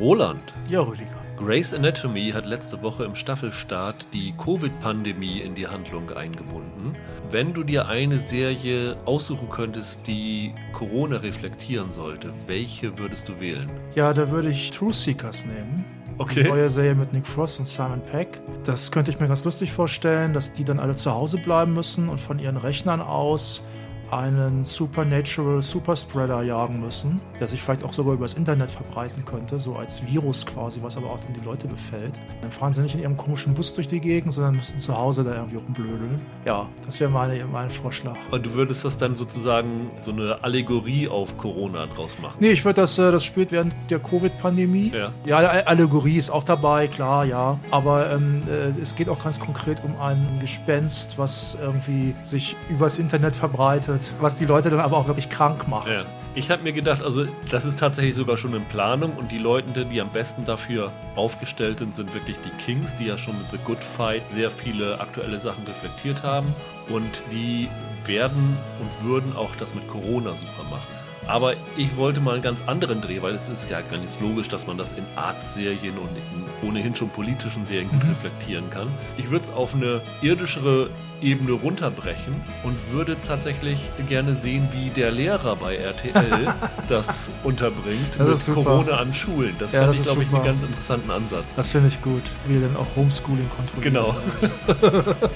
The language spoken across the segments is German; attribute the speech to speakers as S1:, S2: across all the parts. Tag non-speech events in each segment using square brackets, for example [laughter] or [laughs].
S1: Roland.
S2: Ja, Rüdiger.
S1: Grey's Anatomy hat letzte Woche im Staffelstart die Covid-Pandemie in die Handlung eingebunden. Wenn du dir eine Serie aussuchen könntest, die Corona reflektieren sollte, welche würdest du wählen?
S2: Ja, da würde ich Truth Seekers nehmen.
S1: Okay.
S2: Die neue Serie mit Nick Frost und Simon Peck. Das könnte ich mir ganz lustig vorstellen, dass die dann alle zu Hause bleiben müssen und von ihren Rechnern aus einen Supernatural Superspreader jagen müssen, der sich vielleicht auch sogar übers Internet verbreiten könnte, so als Virus quasi, was aber auch dann die Leute befällt. Dann fahren sie nicht in ihrem komischen Bus durch die Gegend, sondern müssen zu Hause da irgendwie rumblödeln. Ja, das wäre meine, mein Vorschlag.
S1: Und du würdest das dann sozusagen so eine Allegorie auf Corona draus machen?
S2: Nee, ich würde das, äh, das spielt während der Covid-Pandemie.
S1: Ja.
S2: Ja, All- Allegorie ist auch dabei, klar, ja. Aber ähm, äh, es geht auch ganz konkret um ein Gespenst, was irgendwie sich übers Internet verbreitet, was die Leute dann aber auch wirklich krank macht.
S1: Ja. Ich habe mir gedacht, also das ist tatsächlich sogar schon in Planung und die Leute, die am besten dafür aufgestellt sind, sind wirklich die Kings, die ja schon mit The Good Fight sehr viele aktuelle Sachen reflektiert haben und die werden und würden auch das mit Corona super machen. Aber ich wollte mal einen ganz anderen Dreh, weil es ist ja ganz logisch, dass man das in Art-Serien und in ohnehin schon politischen Serien gut reflektieren kann. Ich würde es auf eine irdischere Ebene runterbrechen und würde tatsächlich gerne sehen, wie der Lehrer bei RTL [laughs] das unterbringt
S2: Das
S1: mit. Corona an Schulen. Das
S2: Ja,
S1: fand
S2: das
S1: ich, glaube ich, einen ganz interessanten Ansatz.
S2: Das finde ich gut, wie dann auch Homeschooling kontrolliert.
S1: Genau. [laughs]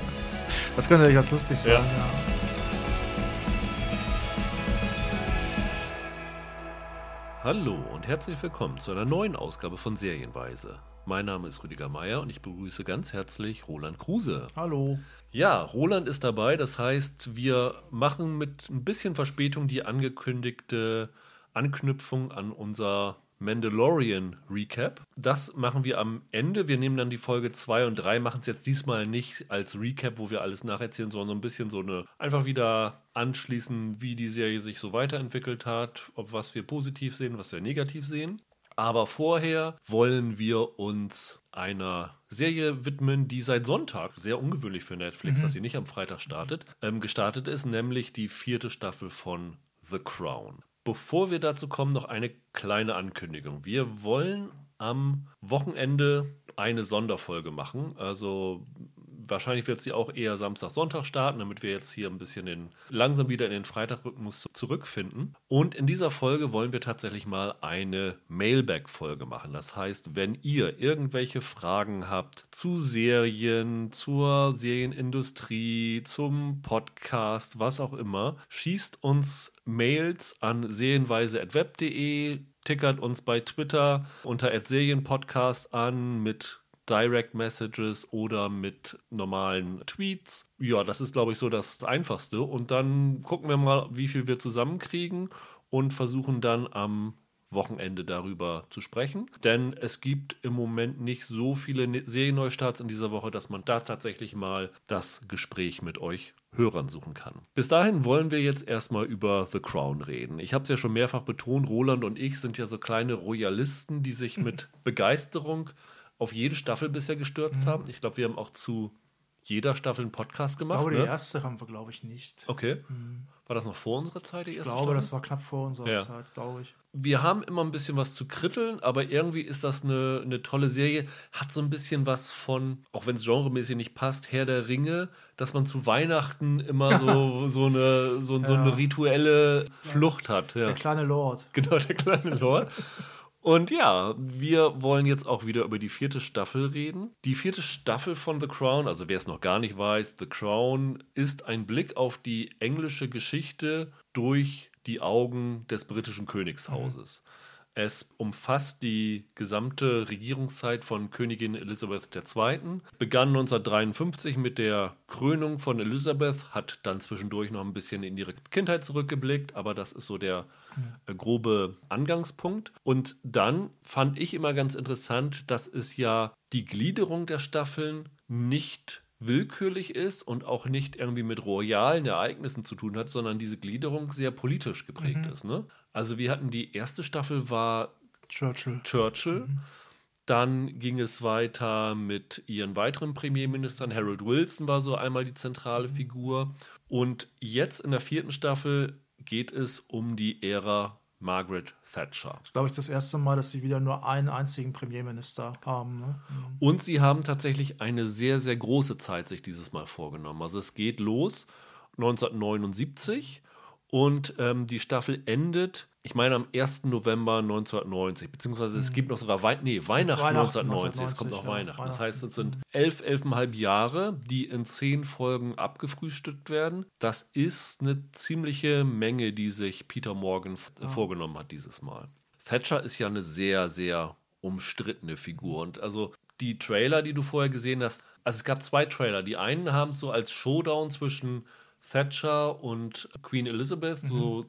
S2: Das könnte ja ganz lustig sein.
S1: Ja.
S2: Ja.
S1: Hallo und herzlich willkommen zu einer neuen Ausgabe von Serienweise. Mein Name ist Rüdiger Meier und ich begrüße ganz herzlich Roland Kruse.
S2: Hallo.
S1: Ja, Roland ist dabei, das heißt, wir machen mit ein bisschen Verspätung die angekündigte Anknüpfung an unser Mandalorian Recap. Das machen wir am Ende. Wir nehmen dann die Folge 2 und 3, machen es jetzt diesmal nicht als Recap, wo wir alles nacherzählen, sondern so ein bisschen so eine, einfach wieder anschließen, wie die Serie sich so weiterentwickelt hat, ob was wir positiv sehen, was wir negativ sehen. Aber vorher wollen wir uns einer Serie widmen, die seit Sonntag, sehr ungewöhnlich für Netflix, dass sie nicht am Freitag startet, ähm, gestartet ist, nämlich die vierte Staffel von The Crown. Bevor wir dazu kommen, noch eine kleine Ankündigung. Wir wollen am Wochenende eine Sonderfolge machen. Also wahrscheinlich wird sie auch eher Samstag, Sonntag starten, damit wir jetzt hier ein bisschen den, langsam wieder in den Freitagrhythmus zurückfinden. Und in dieser Folge wollen wir tatsächlich mal eine Mailback-Folge machen. Das heißt, wenn ihr irgendwelche Fragen habt zu Serien, zur Serienindustrie, zum Podcast, was auch immer, schießt uns Mails an serienweise.web.de, tickert uns bei Twitter unter @serienpodcast an mit Direct Messages oder mit normalen Tweets. Ja, das ist, glaube ich, so das Einfachste. Und dann gucken wir mal, wie viel wir zusammenkriegen und versuchen dann am Wochenende darüber zu sprechen. Denn es gibt im Moment nicht so viele Ne- Serienneustarts in dieser Woche, dass man da tatsächlich mal das Gespräch mit euch Hörern suchen kann. Bis dahin wollen wir jetzt erstmal über The Crown reden. Ich habe es ja schon mehrfach betont, Roland und ich sind ja so kleine Royalisten, die sich [laughs] mit Begeisterung auf jede Staffel bisher gestürzt haben. Ich glaube, wir haben auch zu jeder Staffel einen Podcast
S2: Ich
S1: gemacht.
S2: glaube, die
S1: ne?
S2: erste haben wir, glaube ich, nicht.
S1: Okay. War das noch vor unserer Zeit, die
S2: Ich
S1: erste
S2: glaube,
S1: Staffel?
S2: das war knapp vor unserer
S1: Ja.
S2: Zeit, glaube ich.
S1: wir haben immer ein bisschen was zu kritteln, aber irgendwie ist das eine, eine tolle Serie. Hat so ein bisschen was von, auch wenn es genremäßig nicht passt, Herr der Ringe, dass man zu Weihnachten immer so, [laughs] so, eine, so, so
S2: Ja.
S1: eine rituelle Flucht hat. Ja.
S2: Der kleine Lord.
S1: Genau, der kleine Lord. [laughs] Und ja, wir wollen jetzt auch wieder über die vierte Staffel reden. Die vierte Staffel von The Crown, also wer es noch gar nicht weiß, The Crown ist ein Blick auf die englische Geschichte durch die Augen des britischen Königshauses. Es umfasst die gesamte Regierungszeit von Königin Elisabeth II. Begann 1953 mit der Krönung von Elisabeth, hat dann zwischendurch noch ein bisschen in ihre Kindheit zurückgeblickt, aber das ist so der äh, grobe Angangspunkt. Und dann fand ich immer ganz interessant, dass es ja die Gliederung der Staffeln nicht willkürlich ist und auch nicht irgendwie mit royalen Ereignissen zu tun hat, sondern diese Gliederung sehr politisch geprägt ist. Ne? Also wir hatten die erste Staffel war
S2: Churchill.
S1: Churchill. Dann ging es weiter mit ihren weiteren Premierministern. Harold Wilson war so einmal die zentrale Figur. Und jetzt in der vierten Staffel geht es um die Ära Margaret Thatcher.
S2: Das ist, glaube ich, das erste Mal, dass sie wieder nur einen einzigen Premierminister haben. Ne?
S1: Und sie haben tatsächlich eine sehr, sehr große Zeit sich dieses Mal vorgenommen. Also es geht los 1979 und ähm, die Staffel endet, ich meine, am 1. November 1990, beziehungsweise es gibt noch sogar Wei nee, Weihnachten,
S2: Weihnachten
S1: 1990, es
S2: 1990,
S1: kommt noch
S2: ja,
S1: Weihnachten. Das
S2: Weihnachten.
S1: heißt, es sind elf, elfeinhalb Jahre, die in zehn Folgen abgefrühstückt werden. Das ist eine ziemliche Menge, die sich Peter Morgan f- vorgenommen hat dieses Mal. Thatcher ist ja eine sehr, sehr umstrittene Figur. Und also die Trailer, die du vorher gesehen hast, also es gab zwei Trailer. Die einen haben es so als Showdown zwischen Thatcher und Queen Elizabeth, so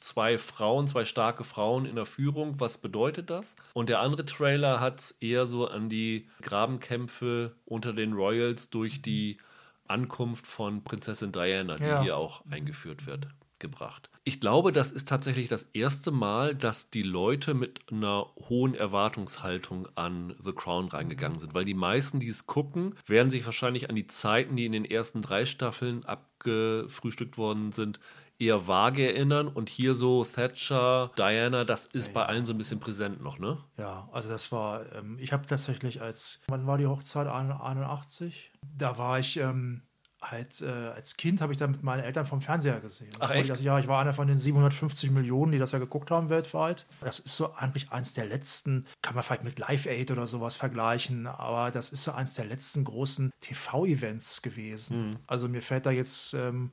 S1: zwei Frauen, zwei starke Frauen in der Führung. Was bedeutet das? Und der andere Trailer hat es eher so an die Grabenkämpfe unter den Royals durch die Ankunft von Prinzessin Diana, die
S2: Ja.
S1: hier auch eingeführt wird, gebracht. Ich glaube, das ist tatsächlich das erste Mal, dass die Leute mit einer hohen Erwartungshaltung an The Crown reingegangen sind, weil die meisten, die es gucken, werden sich wahrscheinlich an die Zeiten, die in den ersten drei Staffeln abgefrühstückt worden sind, eher vage erinnern und hier so Thatcher, Diana, das ist bei allen so ein bisschen präsent noch, ne?
S2: Ja, also das war, ähm, ich habe tatsächlich als, wann war die Hochzeit? 81? Da war ich, ähm, halt, äh, als Kind habe ich da mit meinen Eltern vom Fernseher gesehen.
S1: Ach, echt?
S2: Das, ja, ich war einer von den 750 Millionen, die das ja geguckt haben weltweit. Das ist so eigentlich eins der letzten, kann man vielleicht mit Live Aid oder sowas vergleichen, aber das ist so eins der letzten großen TV-Events gewesen. Also mir fällt da jetzt ähm,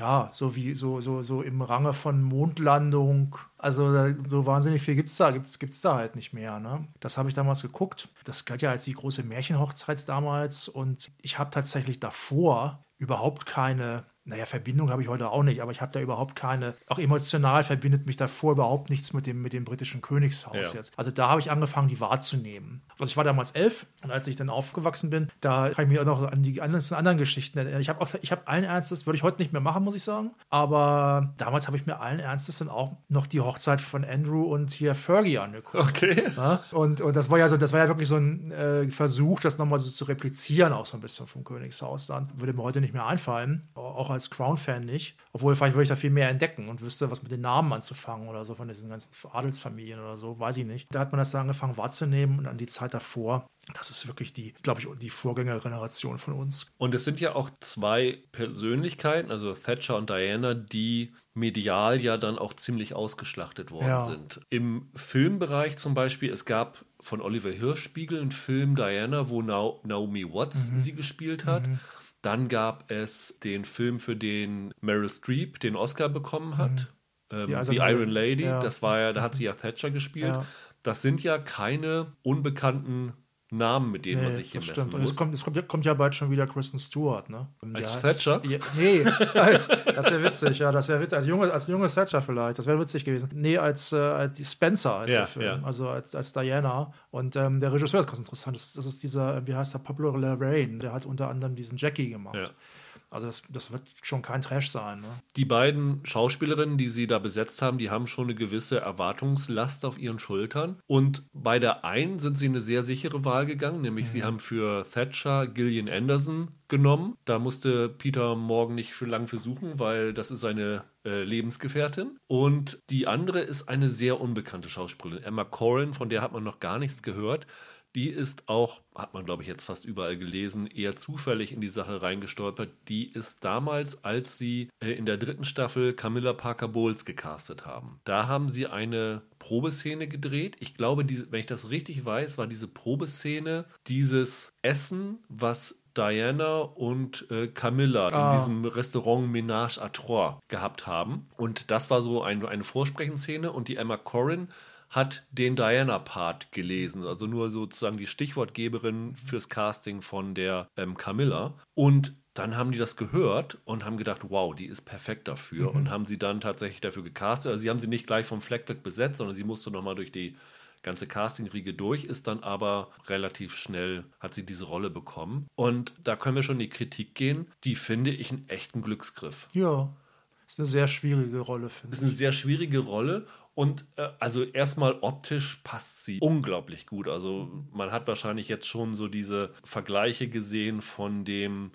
S2: ja, so wie so, so, so im Range von Mondlandung. Also so wahnsinnig viel gibt es da, gibt's, gibt's da halt nicht mehr. Ne? Das habe ich damals geguckt. Das galt ja als die große Märchenhochzeit damals. Und ich habe tatsächlich davor überhaupt keine, naja, Verbindung habe ich heute auch nicht, aber ich habe da überhaupt keine, auch emotional verbindet mich davor überhaupt nichts mit dem, mit dem britischen Königshaus
S1: Ja.
S2: jetzt. Also da habe ich angefangen, die wahrzunehmen. Also ich war damals elf und als ich dann aufgewachsen bin, da kann ich mich auch noch an die ganzen anderen Geschichten erinnern. Ich habe auch, ich habe allen Ernstes, würde ich heute nicht mehr machen, muss ich sagen. Aber damals habe ich mir allen Ernstes dann auch noch die Hochzeit von Andrew und hier Fergie angeguckt.
S1: Okay.
S2: Ja? Und, und das war ja so, das war ja wirklich so ein äh, Versuch, das nochmal so zu replizieren, auch so ein bisschen vom Königshaus dann. Würde mir heute nicht mehr einfallen, auch als Crown-Fan nicht. Obwohl, vielleicht würde ich da viel mehr entdecken und wüsste, was mit den Namen anzufangen oder so von diesen ganzen Adelsfamilien oder so, weiß ich nicht. Da hat man das dann angefangen wahrzunehmen und an die Zeit davor. Das ist wirklich die, glaube ich, die Vorgängergeneration von uns.
S1: Und es sind ja auch zwei Persönlichkeiten, also Thatcher und Diana, die medial ja dann auch ziemlich ausgeschlachtet worden
S2: Ja.
S1: sind. Im Filmbereich zum Beispiel, es gab von Oliver Hirschspiegel einen Film Diana, wo Nao- Naomi Watts
S2: Mhm.
S1: sie gespielt hat. Dann gab es den Film, für den Meryl Streep den Oscar bekommen hat. Ähm,
S2: Die
S1: The Iron
S2: Lady,
S1: Lady,
S2: ja.
S1: das war ja, da hat sie ja Thatcher gespielt.
S2: Ja.
S1: Das sind ja keine unbekannten Namen, mit denen man sich hier messen
S2: stimmt. Und
S1: muss.
S2: es kommt, es kommt, ja- kommt ja bald schon wieder Kristen Stewart, ne?
S1: Als
S2: heißt-
S1: Thatcher?
S2: Ja, nee, [laughs] als, das wäre witzig, ja, das wäre witzig. Als junge, als junge Thatcher vielleicht, das wäre witzig gewesen. Nee, als, äh, als Spencer ist
S1: Ja,
S2: der Film,
S1: ja.
S2: also als, als Diana. Und ähm, der Regisseur ist ganz interessant. Das, das ist dieser, äh, wie heißt der, Pablo Larraín, der hat unter anderem diesen Jackie gemacht. Also das, das wird schon kein Trash sein, ne?
S1: Die beiden Schauspielerinnen, die sie da besetzt haben, die haben schon eine gewisse Erwartungslast auf ihren Schultern. Und bei der einen sind sie eine sehr sichere Wahl gegangen, nämlich sie haben für Thatcher Gillian Anderson genommen. Da musste Peter Morgan nicht für lang für suchen, weil das ist seine äh, Lebensgefährtin. Und die andere ist eine sehr unbekannte Schauspielerin, Emma Corrin, von der hat man noch gar nichts gehört. Die ist auch, hat man glaube ich jetzt fast überall gelesen, eher zufällig in die Sache reingestolpert. Die ist damals, als sie äh, in der dritten Staffel Camilla Parker Bowles gecastet haben. Da haben sie eine Probeszene gedreht. Ich glaube, diese, wenn ich das richtig weiß, war diese Probeszene dieses Essen, was Diana und äh, Camilla
S2: Ah.
S1: in diesem Restaurant Ménage à Trois gehabt haben. Und das war so ein, eine Vorsprechenszene und die Emma Corrin hat den Diana-Part gelesen, also nur sozusagen die Stichwortgeberin fürs Casting von der ähm, Camilla. Und dann haben die das gehört und haben gedacht, wow, die ist perfekt dafür und haben sie dann tatsächlich dafür gecastet. Also sie haben sie nicht gleich vom Fleck weg besetzt, sondern sie musste nochmal durch die ganze Casting-Riege durch, ist dann aber relativ schnell, hat sie diese Rolle bekommen. Und da können wir schon in die Kritik gehen. Die finde ich einen echten Glücksgriff.
S2: Ja. Ist eine sehr schwierige Rolle, finde
S1: ist
S2: ich.
S1: eine sehr schwierige Rolle und äh, also erstmal optisch passt sie unglaublich gut. Also man hat wahrscheinlich jetzt schon so diese Vergleiche gesehen von dem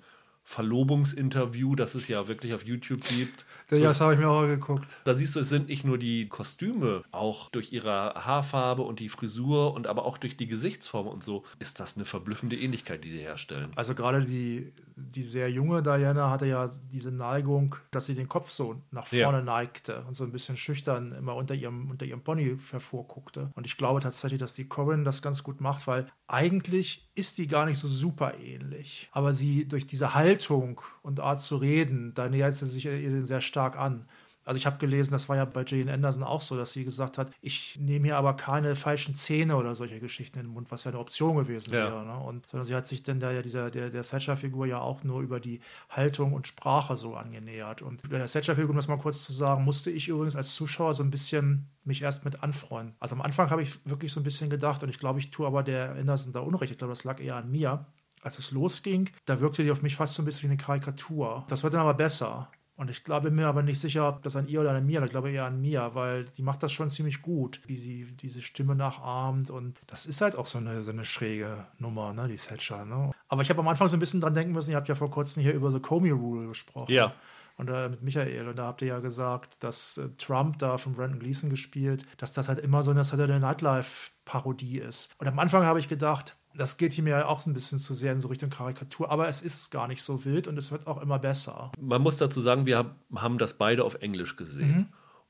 S1: Verlobungsinterview, das es ja wirklich auf YouTube gibt.
S2: Ja, das habe ich mir auch geguckt.
S1: Da siehst du, es sind nicht nur die Kostüme, auch durch ihre Haarfarbe und die Frisur und aber auch durch die Gesichtsform und so, ist das eine verblüffende Ähnlichkeit, die sie herstellen.
S2: Also gerade die, die sehr junge Diana hatte ja diese Neigung, dass sie den Kopf so nach vorne ja. neigte und so ein bisschen schüchtern immer unter ihrem, unter ihrem Pony hervorguckte. Und ich glaube tatsächlich, dass die Corinne das ganz gut macht, weil eigentlich ist die gar nicht so super ähnlich. Aber sie durch diese Haltung und Art zu reden, da nähert sie sich ihr sehr stark an. Also ich habe gelesen, das war ja bei Jane Anderson auch so, dass sie gesagt hat, ich nehme hier aber keine falschen Zähne oder solche Geschichten in den Mund, was ja eine Option gewesen ja. wäre. Ne? Und, sondern sie hat sich dann der, dieser, der, der Thatcher-Figur ja auch nur über die Haltung und Sprache so angenähert. Und bei der Thatcher-Figur, um das mal kurz zu sagen, musste ich übrigens als Zuschauer so ein bisschen mich erst mit anfreunden. Also am Anfang habe ich wirklich so ein bisschen gedacht, und ich glaube, ich tue aber der Anderson da Unrecht, ich glaube, das lag eher an mir, als es losging, da wirkte die auf mich fast so ein bisschen wie eine Karikatur. Das wird dann aber besser. Und ich glaube mir aber nicht sicher, ob das an ihr oder an mir, ich glaube eher an mir, weil die macht das schon ziemlich gut, wie sie diese Stimme nachahmt. Und das ist halt auch so eine, so eine schräge Nummer, ne, die Thatcher. Ne? Aber ich habe am Anfang so ein bisschen dran denken müssen, ihr habt ja vor kurzem hier über The Comey Rule gesprochen.
S1: Ja.
S2: Und äh, mit Michael. Und da habt ihr ja gesagt, dass äh, Trump da von Brandon Gleason gespielt, dass das halt immer so eine Saturday Nightlife-Parodie ist. Und am Anfang habe ich gedacht, das geht hier mir auch so ein bisschen zu sehr in so Richtung Karikatur, aber es ist gar nicht so wild und es wird auch immer besser.
S1: Man muss dazu sagen, wir haben das beide auf Englisch gesehen. Mhm.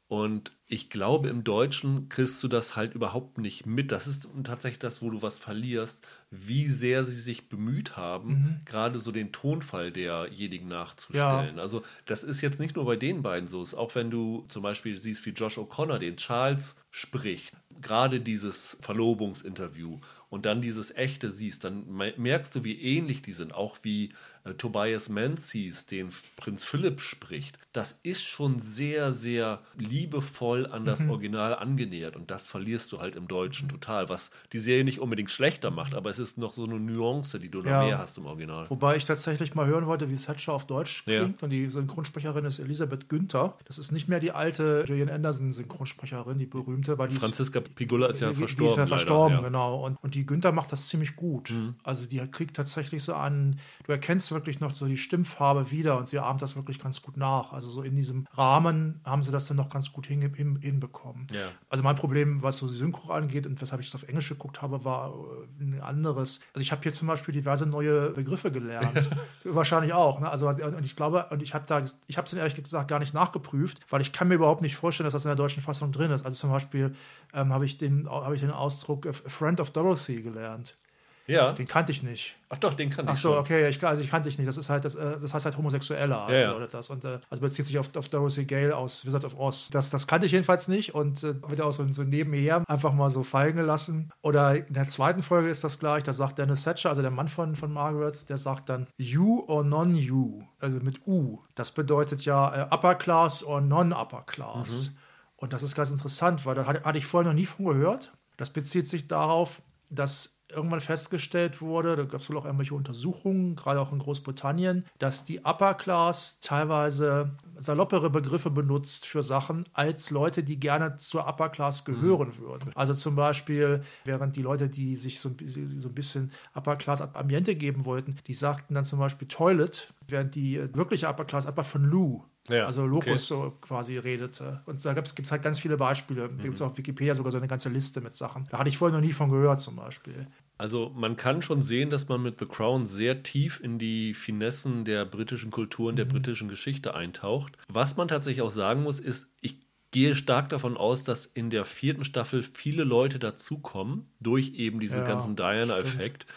S1: Und ich glaube, im Deutschen kriegst du das halt überhaupt nicht mit. Das ist tatsächlich das, wo du was verlierst, wie sehr sie sich bemüht haben, mhm. gerade so den Tonfall derjenigen nachzustellen. Ja. Also, das ist jetzt nicht nur bei den beiden so. Auch wenn du zum Beispiel siehst, wie Josh O'Connor den Charles spricht, gerade dieses Verlobungsinterview und dann dieses echte siehst, dann merkst du, wie ähnlich die sind, auch wie äh, Tobias Menzies, den Prinz Philipp spricht. Das ist schon sehr, sehr liebevoll an das mhm. Original angenähert und das verlierst du halt im Deutschen total, was die Serie nicht unbedingt schlechter macht, aber es ist noch so eine Nuance, die du noch ja. mehr hast im Original.
S2: Wobei ich tatsächlich mal hören wollte, wie Thatcher auf Deutsch klingt ja. und die Synchronsprecherin ist Elisabeth Günther. Das ist nicht mehr die alte Gillian Anderson Synchronsprecherin, die berühmte, weil die
S1: Franziska Pigula ist ja
S2: die,
S1: verstorben. Die
S2: ist ja verstorben, leider, ja. genau. Und, und die Günther macht das ziemlich gut. Mhm. Also die kriegt tatsächlich so an, du erkennst wirklich noch so die Stimmfarbe wieder und sie ahmt das wirklich ganz gut nach. Also so in diesem Rahmen haben sie das dann noch ganz gut hin, hin, hinbekommen.
S1: Ja.
S2: Also mein Problem, was so Synchro angeht und weshalb ich das auf Englisch geguckt habe, war äh, ein anderes. Also ich habe hier zum Beispiel diverse neue Begriffe gelernt. [laughs] Wahrscheinlich auch. Ne? Also und ich glaube, und ich habe da, ich habe es ehrlich gesagt gar nicht nachgeprüft, weil ich kann mir überhaupt nicht vorstellen, dass das in der deutschen Fassung drin ist. Also zum Beispiel ähm, habe ich den, habe ich den Ausdruck Friend of Dorothy gelernt.
S1: Ja.
S2: Den kannte ich nicht.
S1: Ach doch, den kannte
S2: ich. Ach so, okay, ich, also ich kannte ich nicht. Das ist halt, das, äh, das heißt halt Homosexueller.
S1: Ja,
S2: ja. das. Und, äh, also bezieht sich auf, auf Dorothy Gale aus Wizard of Oz. Das, das kannte ich jedenfalls nicht und äh, wird auch so, so nebenher einfach mal so fallen gelassen. Oder in der zweiten Folge ist das gleich, da sagt Dennis Thatcher, also der Mann von, von Margaret, der sagt dann You or Non-You, also mit U. Das bedeutet ja äh, Upper Class or Non-Upper Class. Mhm. Und das ist ganz interessant, weil da hatte, hatte ich vorher noch nie von gehört. Das bezieht sich darauf, dass irgendwann festgestellt wurde, da gab es wohl auch irgendwelche Untersuchungen, gerade auch in Großbritannien, dass die Upper Class teilweise saloppere Begriffe benutzt für Sachen als Leute, die gerne zur Upper Class gehören mhm. würden. Also zum Beispiel, während die Leute, die sich so, so ein bisschen Upper Class Ambiente geben wollten, die sagten dann zum Beispiel Toilet, während die wirkliche Upper Class einfach von Lou ja, also Locus okay. so quasi redete. Und da gibt es halt ganz viele Beispiele. Mhm. Da gibt es auf Wikipedia sogar so eine ganze Liste mit Sachen. Da hatte ich vorher noch nie von gehört, zum Beispiel.
S1: Also man kann schon sehen, dass man mit The Crown sehr tief in die Finessen der britischen Kultur und der mhm. britischen Geschichte eintaucht. Was man tatsächlich auch sagen muss, ist, ich gehe stark davon aus, dass in der vierten Staffel viele Leute dazukommen, durch eben diesen ja, ganzen Diana-Effekt,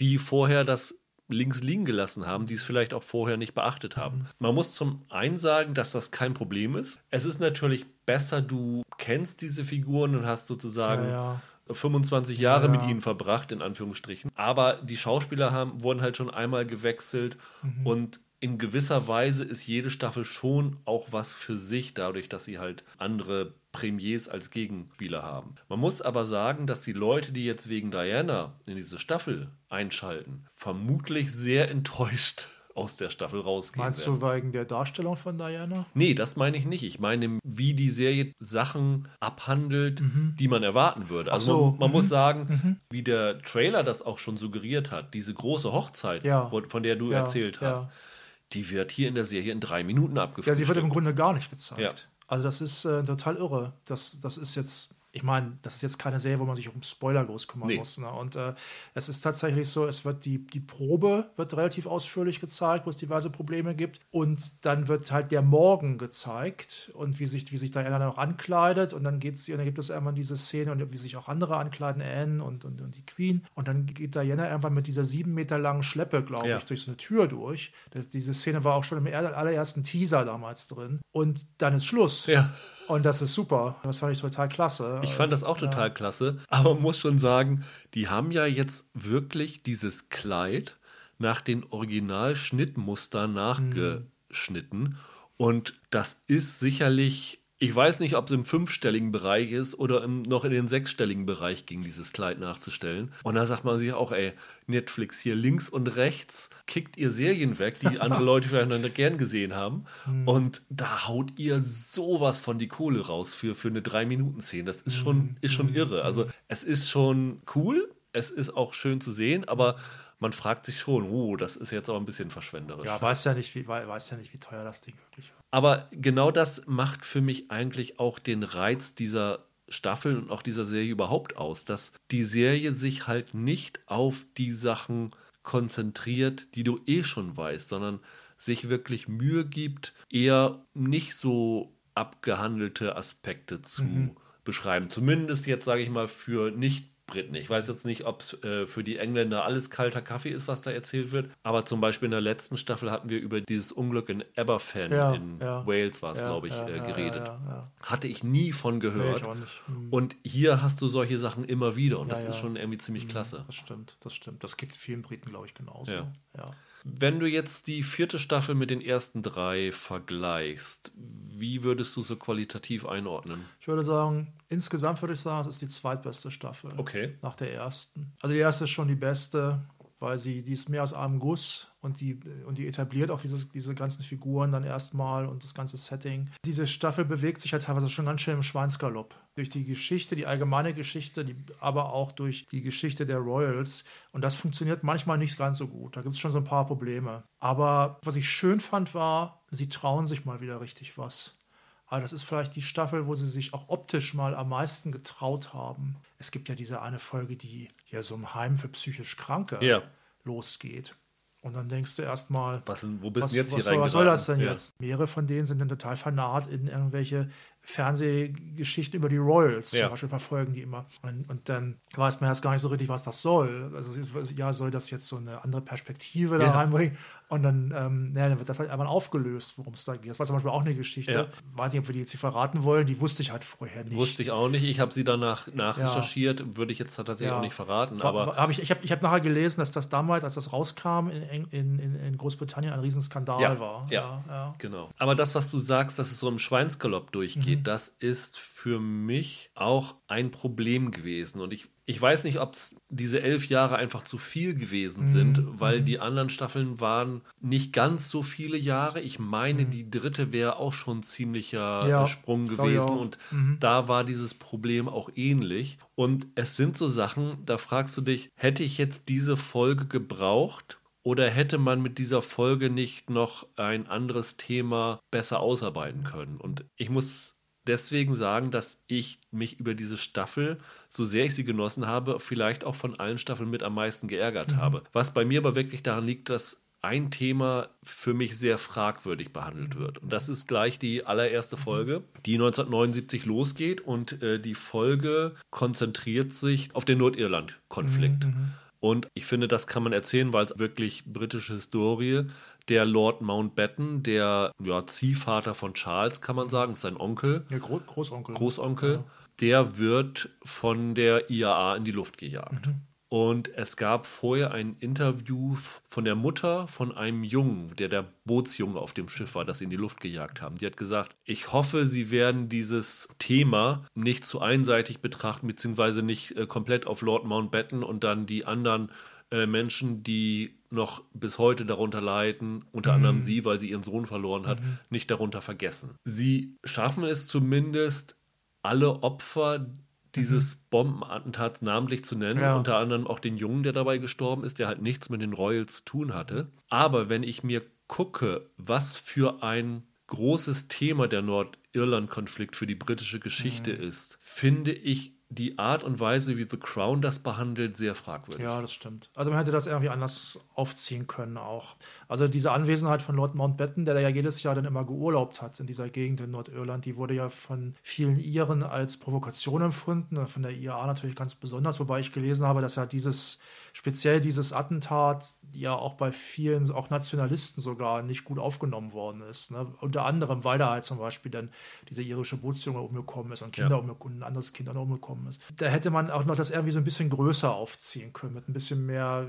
S1: die vorher das links liegen gelassen haben, die es vielleicht auch vorher nicht beachtet haben. Mhm. Man muss zum einen sagen, dass das kein Problem ist. Es ist natürlich besser, du kennst diese Figuren und hast sozusagen ja, ja. 25 Jahre ja, mit ihnen verbracht, in Anführungsstrichen. Aber die Schauspieler haben, wurden halt schon einmal gewechselt mhm. und in gewisser Weise ist jede Staffel schon auch was für sich, dadurch, dass sie halt andere Premiers als Gegenspieler haben. Man muss aber sagen, dass die Leute, die jetzt wegen Diana in diese Staffel einschalten, vermutlich sehr enttäuscht aus der Staffel rausgehen.
S2: Meinst werden. du wegen der Darstellung von Diana?
S1: Nee, das meine ich nicht. Ich meine, wie die Serie Sachen abhandelt, mhm. die man erwarten würde. Also so. man, man mhm. muss sagen, mhm. wie der Trailer das auch schon suggeriert hat, diese große Hochzeit, ja. von der du ja. erzählt hast. Ja die wird hier in der Serie in drei Minuten abgeführt.
S2: Ja, sie wird im Grunde gar nicht gezeigt. Also das ist äh, total irre. Das, das ist jetzt, ich meine, das ist jetzt keine Serie, wo man sich um Spoiler groß kümmern
S1: Nee.
S2: muss. Ne? Und äh, es ist tatsächlich so, es wird die, die Probe wird relativ ausführlich gezeigt, wo es diverse Probleme gibt. Und dann wird halt der Morgen gezeigt und wie sich, wie sich Diana dann auch ankleidet. Und dann geht sie, und dann gibt es irgendwann diese Szene und wie sich auch andere ankleiden, Anne und, und, und die Queen. Und dann geht Diana irgendwann mit dieser sieben Meter langen Schleppe, glaube
S1: Ja.
S2: ich, durch so eine Tür durch. Das, diese Szene war auch schon im er- allerersten Teaser damals drin. Und dann ist Schluss.
S1: Ja.
S2: Und das ist super. Das fand ich total klasse.
S1: Ich fand das auch total klasse, aber muss schon sagen, die haben ja jetzt wirklich dieses Kleid nach den Original-Schnittmustern nachgeschnitten. Und das ist sicherlich, ich weiß nicht, ob es im fünfstelligen Bereich ist oder im, noch in den sechsstelligen Bereich ging, dieses Kleid nachzustellen. Und da sagt man sich auch, ey, Netflix hier links und rechts kickt ihr Serien weg, die [laughs] andere Leute vielleicht noch nicht gern gesehen haben. Und da haut ihr sowas von die Kohle raus für, für eine Drei-Minuten-Szene. Das ist schon, ist schon irre. Also es ist schon cool, es ist auch schön zu sehen, aber man fragt sich schon, oh, das ist jetzt aber ein bisschen verschwenderisch.
S2: Ja, weiß ja nicht, wie, wei- weiß ja nicht, wie teuer das Ding wirklich war.
S1: Aber genau das macht für mich eigentlich auch den Reiz dieser Staffel und auch dieser Serie überhaupt aus, dass die Serie sich halt nicht auf die Sachen konzentriert, die du eh schon weißt, sondern sich wirklich Mühe gibt, eher nicht so abgehandelte Aspekte zu beschreiben. Zumindest jetzt sage ich mal für nicht Briten. Ich weiß jetzt nicht, ob es äh, für die Engländer alles kalter Kaffee ist, was da erzählt wird. Aber zum Beispiel in der letzten Staffel hatten wir über dieses Unglück in Aberfan
S2: Ja,
S1: in
S2: ja.
S1: Wales war es,
S2: Ja,
S1: glaube ich, äh, geredet. Hatte ich nie von
S2: Nee,
S1: gehört.
S2: ich auch nicht. Hm.
S1: Und hier hast du solche Sachen immer wieder und das ist schon irgendwie ziemlich klasse.
S2: Das stimmt, das stimmt. Das geht vielen Briten, glaube ich, genauso.
S1: Ja.
S2: ja.
S1: Wenn du jetzt die vierte Staffel mit den ersten drei vergleichst, wie würdest du so qualitativ einordnen?
S2: Ich würde sagen, insgesamt würde ich sagen, es ist die zweitbeste Staffel.
S1: Okay.
S2: Nach der ersten. Also die erste ist schon die beste, weil sie, die ist mehr aus einem Guss und die, und die etabliert auch dieses, diese ganzen Figuren dann erstmal und das ganze Setting. Diese Staffel bewegt sich halt teilweise schon ganz schön im Schweinsgalopp. Durch die Geschichte, die allgemeine Geschichte, die, aber auch durch die Geschichte der Royals. Und das funktioniert manchmal nicht ganz so gut. Da gibt es schon so ein paar Probleme. Aber was ich schön fand, war, sie trauen sich mal wieder richtig was. Aber das ist vielleicht die Staffel, wo sie sich auch optisch mal am meisten getraut haben. Es gibt ja diese eine Folge, die ja so im Heim für psychisch Kranke
S1: Ja.
S2: losgeht. Und dann denkst du erstmal,
S1: Was, wo bist
S2: was,
S1: du jetzt
S2: was,
S1: hier
S2: soll, was soll das denn
S1: reingeraten?
S2: jetzt? Mehrere von denen sind dann total fanat in irgendwelche Fernsehgeschichten über die Royals.
S1: Ja.
S2: Zum Beispiel verfolgen die immer. Und, und dann weiß man erst gar nicht so richtig, was das soll. Also, ja, soll das jetzt so eine andere Perspektive da
S1: Ja.
S2: reinbringen? Und dann, ähm, naja, dann wird das halt einmal aufgelöst, worum es da geht. Das war zum Beispiel auch eine Geschichte.
S1: Ja.
S2: Weiß nicht, ob wir die jetzt hier verraten wollen. Die wusste ich halt vorher nicht.
S1: Wusste ich auch nicht. Ich habe sie danach nachrecherchiert. Würde ich jetzt tatsächlich
S2: Ja.
S1: auch nicht verraten. Aber
S2: war- hab ich ich habe ich hab nachher gelesen, dass das damals, als das rauskam in, in, in, in Großbritannien, ein Riesenskandal
S1: Ja,
S2: war.
S1: ja.
S2: ja.
S1: Genau. Aber das, was du sagst, dass es so im Schweinsgalopp durchgeht,
S2: Mhm.
S1: Das ist für mich auch ein Problem gewesen. Und ich, ich weiß nicht, ob es diese elf Jahre einfach zu viel gewesen
S2: Mhm.
S1: sind, weil die anderen Staffeln waren nicht ganz so viele Jahre. Ich meine, die dritte wäre auch schon ein ziemlicher
S2: Mhm. Ja,
S1: äh, Sprung gewesen. Und
S2: Mhm.
S1: da war dieses Problem auch ähnlich. Und es sind so Sachen, da fragst du dich, hätte ich jetzt diese Folge gebraucht? Oder hätte man mit dieser Folge nicht noch ein anderes Thema besser ausarbeiten können? Und ich muss deswegen sagen, dass ich mich über diese Staffel, so sehr ich sie genossen habe, vielleicht auch von allen Staffeln mit am meisten geärgert habe. Was bei mir aber wirklich daran liegt, dass ein Thema für mich sehr fragwürdig behandelt wird. Und das ist gleich die allererste Folge, die 1979 losgeht und äh, die Folge konzentriert sich auf den Nordirland-Konflikt. Und ich finde, das kann man erzählen, weil es wirklich britische Historie. Der Lord Mountbatten, der ja, Ziehvater von Charles, kann man sagen, ist sein Onkel,
S2: Ja, Gro Großonkel.
S1: Großonkel, der wird von der IAA in die Luft gejagt. Und es gab vorher ein Interview von der Mutter von einem Jungen, der der Bootsjunge auf dem Schiff war, das sie in die Luft gejagt haben. Die hat gesagt, ich hoffe, sie werden dieses Thema nicht zu einseitig betrachten, beziehungsweise nicht äh, komplett auf Lord Mountbatten und dann die anderen äh, Menschen, die noch bis heute darunter leiden, unter anderem sie, weil sie ihren Sohn verloren hat, nicht darunter vergessen. Sie schaffen es zumindest, alle Opfer dieses Bombenattentats namentlich zu nennen,
S2: Ja.
S1: unter anderem auch den Jungen, der dabei gestorben ist, der halt nichts mit den Royals zu tun hatte. Aber wenn ich mir gucke, was für ein großes Thema der Nordirland-Konflikt für die britische Geschichte mhm. ist, finde ich die Art und Weise, wie The Crown das behandelt, sehr fragwürdig.
S2: Ja, das stimmt. Also man hätte das irgendwie anders aufziehen können auch. Also diese Anwesenheit von Lord Mountbatten, der ja jedes Jahr dann immer geurlaubt hat in dieser Gegend in Nordirland, die wurde ja von vielen Iren als Provokation empfunden, von der IAA natürlich ganz besonders, wobei ich gelesen habe, dass ja dieses speziell dieses Attentat ja auch bei vielen, auch Nationalisten sogar, nicht gut aufgenommen worden ist. Ne? Unter anderem, weil da halt zum Beispiel dann dieser irische Bootsjunge umgekommen ist und Kinder ja. und ein anderes Kind auch noch umgekommen ist. Da hätte man auch noch das irgendwie so ein bisschen größer aufziehen können, mit ein bisschen mehr,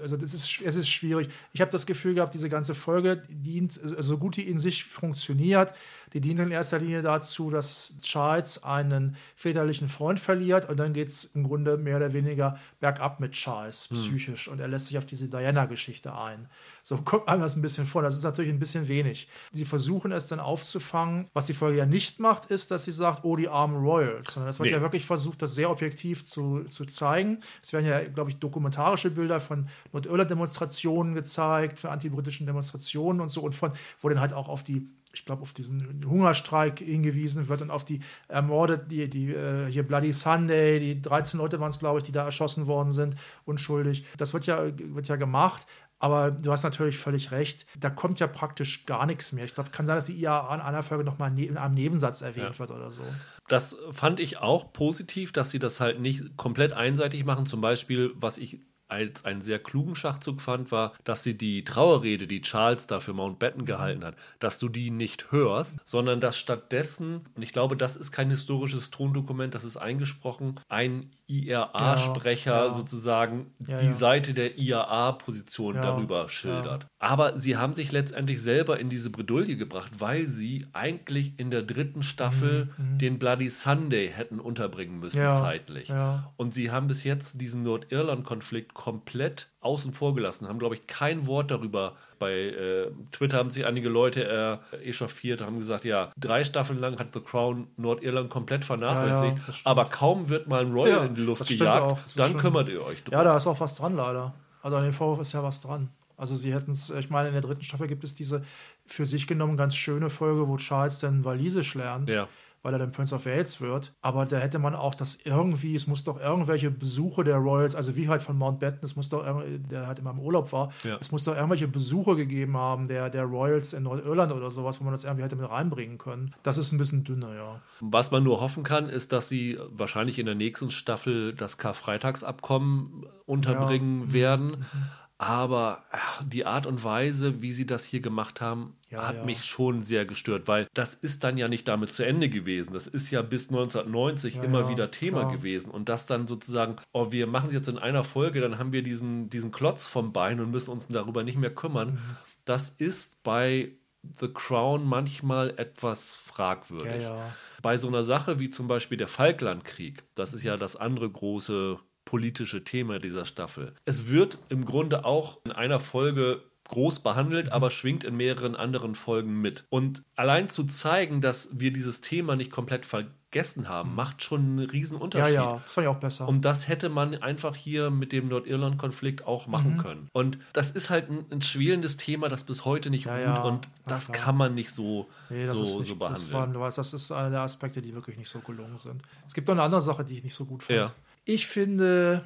S2: also das ist, es ist schwierig. Ich habe das Gefühl gehabt, diese ganze Folge dient, also so gut die in sich funktioniert, die dient in erster Linie dazu, dass Charles einen väterlichen Freund verliert und dann geht es im Grunde mehr oder weniger bergab mit Charles, hm. psychisch. Und er lässt sich auf diese Diana-Geschichte ein. So kommt einem das ein bisschen vor. Das ist natürlich ein bisschen wenig. Sie versuchen es dann aufzufangen. Was die Folge ja nicht macht, ist, dass sie sagt, oh, die armen Royals. Sondern es wird nee. ja wirklich versucht, das sehr objektiv zu, zu zeigen. Es werden ja, glaube ich, dokumentarische Bilder von Nordirland-Demonstrationen gezeigt, von antibritischen Demonstrationen und so. Und von, wo dann halt auch auf die ich glaube, auf diesen Hungerstreik hingewiesen wird und auf die ermordet, die, die äh, hier Bloody Sunday, die 13 Leute waren es, glaube ich, die da erschossen worden sind, unschuldig. Das wird ja, wird ja gemacht. Aber du hast natürlich völlig recht, da kommt ja praktisch gar nichts mehr. Ich glaube, kann sein, dass die IA an einer Folge nochmal ne in einem Nebensatz erwähnt ja. wird oder so.
S1: Das fand ich auch positiv, dass sie das halt nicht komplett einseitig machen. Zum Beispiel, was ich als einen sehr klugen Schachzug fand, war, dass sie die Trauerrede, die Charles da für Mountbatten mhm. gehalten hat, dass du die nicht hörst, sondern dass stattdessen, und ich glaube, das ist kein historisches Tondokument, das ist eingesprochen, ein IRA-Sprecher ja, sozusagen die Seite der IRA-Position darüber schildert. Aber sie haben sich letztendlich selber in diese Bredouille gebracht, weil sie eigentlich in der dritten Staffel mhm. mhm. den Bloody Sunday hätten unterbringen müssen zeitlich. Und sie haben bis jetzt diesen Nordirland-Konflikt komplett außen vor gelassen, haben, glaube ich, kein Wort darüber. Bei äh, Twitter haben sich einige Leute äh, echauffiert, haben gesagt, ja, drei Staffeln lang hat The Crown Nordirland komplett vernachlässigt, ja, ja, aber kaum wird mal ein Royal ja, in die Luft gejagt, dann schon, kümmert ihr euch
S2: drum. Ja, da ist auch was dran, leider. Also an den Vorwurf ist ja was dran. Also sie hätten es, ich meine, in der dritten Staffel gibt es diese für sich genommen ganz schöne Folge, wo Charles dann Walisisch lernt. Ja weil er dann Prince of Wales wird. Aber da hätte man auch das irgendwie, es muss doch irgendwelche Besuche der Royals, also wie halt von Mountbatten, es muss doch, der halt immer im Urlaub war, ja. es muss doch irgendwelche Besuche gegeben haben der, der Royals in Nordirland oder sowas, wo man das irgendwie hätte mit reinbringen können. Das ist ein bisschen dünner, ja.
S1: Was man nur hoffen kann, ist, dass sie wahrscheinlich in der nächsten Staffel das Karfreitagsabkommen unterbringen ja. werden. Mhm. Aber ach, die Art und Weise, wie sie das hier gemacht haben, ja, hat ja. mich schon sehr gestört, weil das ist dann ja nicht damit zu Ende gewesen. Das ist ja bis 1990 ja, immer wieder Thema gewesen. Und das dann sozusagen, oh, wir machen es jetzt in einer Folge, dann haben wir diesen, diesen Klotz vom Bein und müssen uns darüber nicht mehr kümmern. Mhm. Das ist bei The Crown manchmal etwas fragwürdig. Bei so einer Sache wie zum Beispiel der Falklandkrieg, das ist ja das andere große politische Thema dieser Staffel. Es wird im Grunde auch in einer Folge groß behandelt, aber schwingt in mehreren anderen Folgen mit. Und allein zu zeigen, dass wir dieses Thema nicht komplett vergessen haben, macht schon einen riesen Unterschied. Ja,
S2: ja, das fand ich auch besser.
S1: Und das hätte man einfach hier mit dem Nordirland-Konflikt auch machen mhm. können. Und das ist halt ein, ein schwelendes Thema, das bis heute nicht ja, ruht und das klar. kann man nicht so, nee, so, nicht, so behandeln.
S2: Das, war, das ist einer der Aspekte, die wirklich nicht so gelungen sind. Es gibt noch eine andere Sache, die ich nicht so gut fand. Ich finde,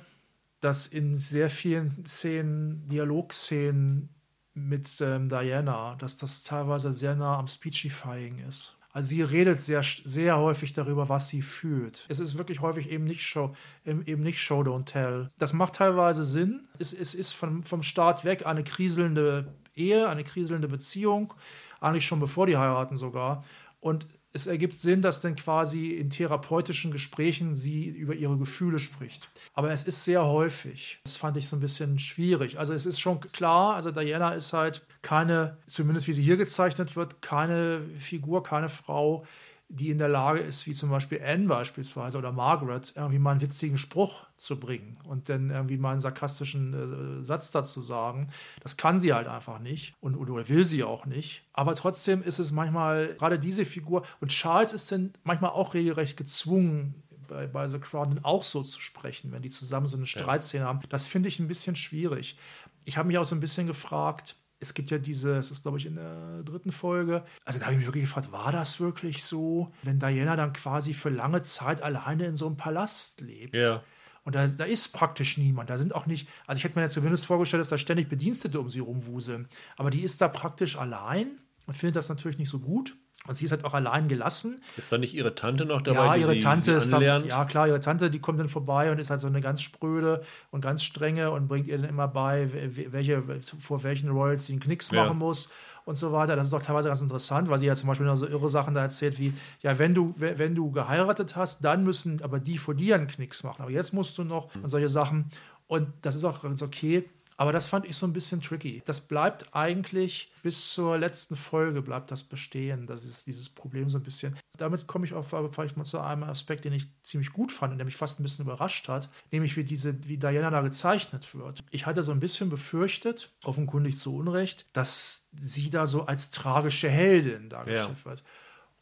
S2: dass in sehr vielen Szenen, Dialogszenen mit ähm, Diana, dass das teilweise sehr nah am Speechifying ist. Also sie redet sehr, sehr häufig darüber, was sie fühlt. Es ist wirklich häufig eben nicht Show, eben nicht Show Don't Tell. Das macht teilweise Sinn. Es, es ist vom, vom Start weg eine kriselnde Ehe, eine kriselnde Beziehung, eigentlich schon bevor die heiraten sogar. Und es ergibt Sinn, dass dann quasi in therapeutischen Gesprächen sie über ihre Gefühle spricht. Aber es ist sehr häufig. Das fand ich so ein bisschen schwierig. Also es ist schon klar, also Diana ist halt keine, zumindest wie sie hier gezeichnet wird, keine Figur, keine Frau, die in der Lage ist, wie zum Beispiel Anne beispielsweise oder Margaret, irgendwie mal einen witzigen Spruch zu bringen und dann irgendwie mal einen sarkastischen äh, Satz dazu sagen. Das kann sie halt einfach nicht und oder will sie auch nicht. Aber trotzdem ist es manchmal gerade diese Figur und Charles ist dann manchmal auch regelrecht gezwungen, bei, bei The Crown auch so zu sprechen, wenn die zusammen so eine Streitszene ja. haben. Das finde ich ein bisschen schwierig. Ich habe mich auch so ein bisschen gefragt, Es gibt ja diese, es ist glaube ich in der dritten Folge, also da habe ich mich wirklich gefragt, war das wirklich so, wenn Diana dann quasi für lange Zeit alleine in so einem Palast lebt?
S1: Ja.
S2: Und da, da ist praktisch niemand. Da sind auch nicht, also ich hätte mir ja zumindest vorgestellt, dass da ständig Bedienstete um sie rumwuseln. Aber die ist da praktisch allein und findet das natürlich nicht so gut. Und sie ist halt auch allein gelassen.
S1: Ist da nicht ihre Tante noch dabei?
S2: Ja,
S1: die
S2: ihre
S1: sie,
S2: Tante ist dann,
S1: anlernt?
S2: ja klar, ihre Tante, die kommt dann vorbei und ist halt so eine ganz spröde und ganz strenge und bringt ihr dann immer bei, we- welche, vor welchen Royals sie einen Knicks
S1: Ja.
S2: machen muss und so weiter. Das ist auch teilweise ganz interessant, weil sie ja zum Beispiel noch so irre Sachen da erzählt wie, ja, wenn du, we- wenn du geheiratet hast, dann müssen aber die vor dir einen Knicks machen. Aber jetzt musst du noch und solche Sachen. Und das ist auch ganz okay. Aber das fand ich so ein bisschen tricky. Das bleibt eigentlich bis zur letzten Folge bleibt das bestehen. Das ist dieses Problem so ein bisschen. Damit komme ich auf, aber vielleicht mal zu einem Aspekt, den ich ziemlich gut fand und der mich fast ein bisschen überrascht hat, nämlich wie diese, wie Diana da gezeichnet wird. Ich hatte so ein bisschen befürchtet, offenkundig zu Unrecht, dass sie da so als tragische Heldin dargestellt
S1: Ja.
S2: wird.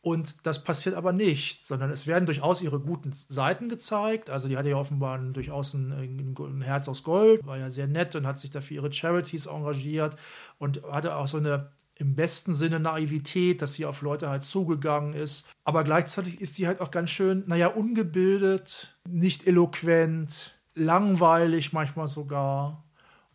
S2: Und das passiert aber nicht, sondern es werden durchaus ihre guten Seiten gezeigt. Also die hatte ja offenbar ein, durchaus ein, ein Herz aus Gold, war ja sehr nett und hat sich dafür ihre Charities engagiert und hatte auch so eine im besten Sinne Naivität, dass sie auf Leute halt zugegangen ist. Aber gleichzeitig ist die halt auch ganz schön, naja, ungebildet, nicht eloquent, langweilig manchmal sogar.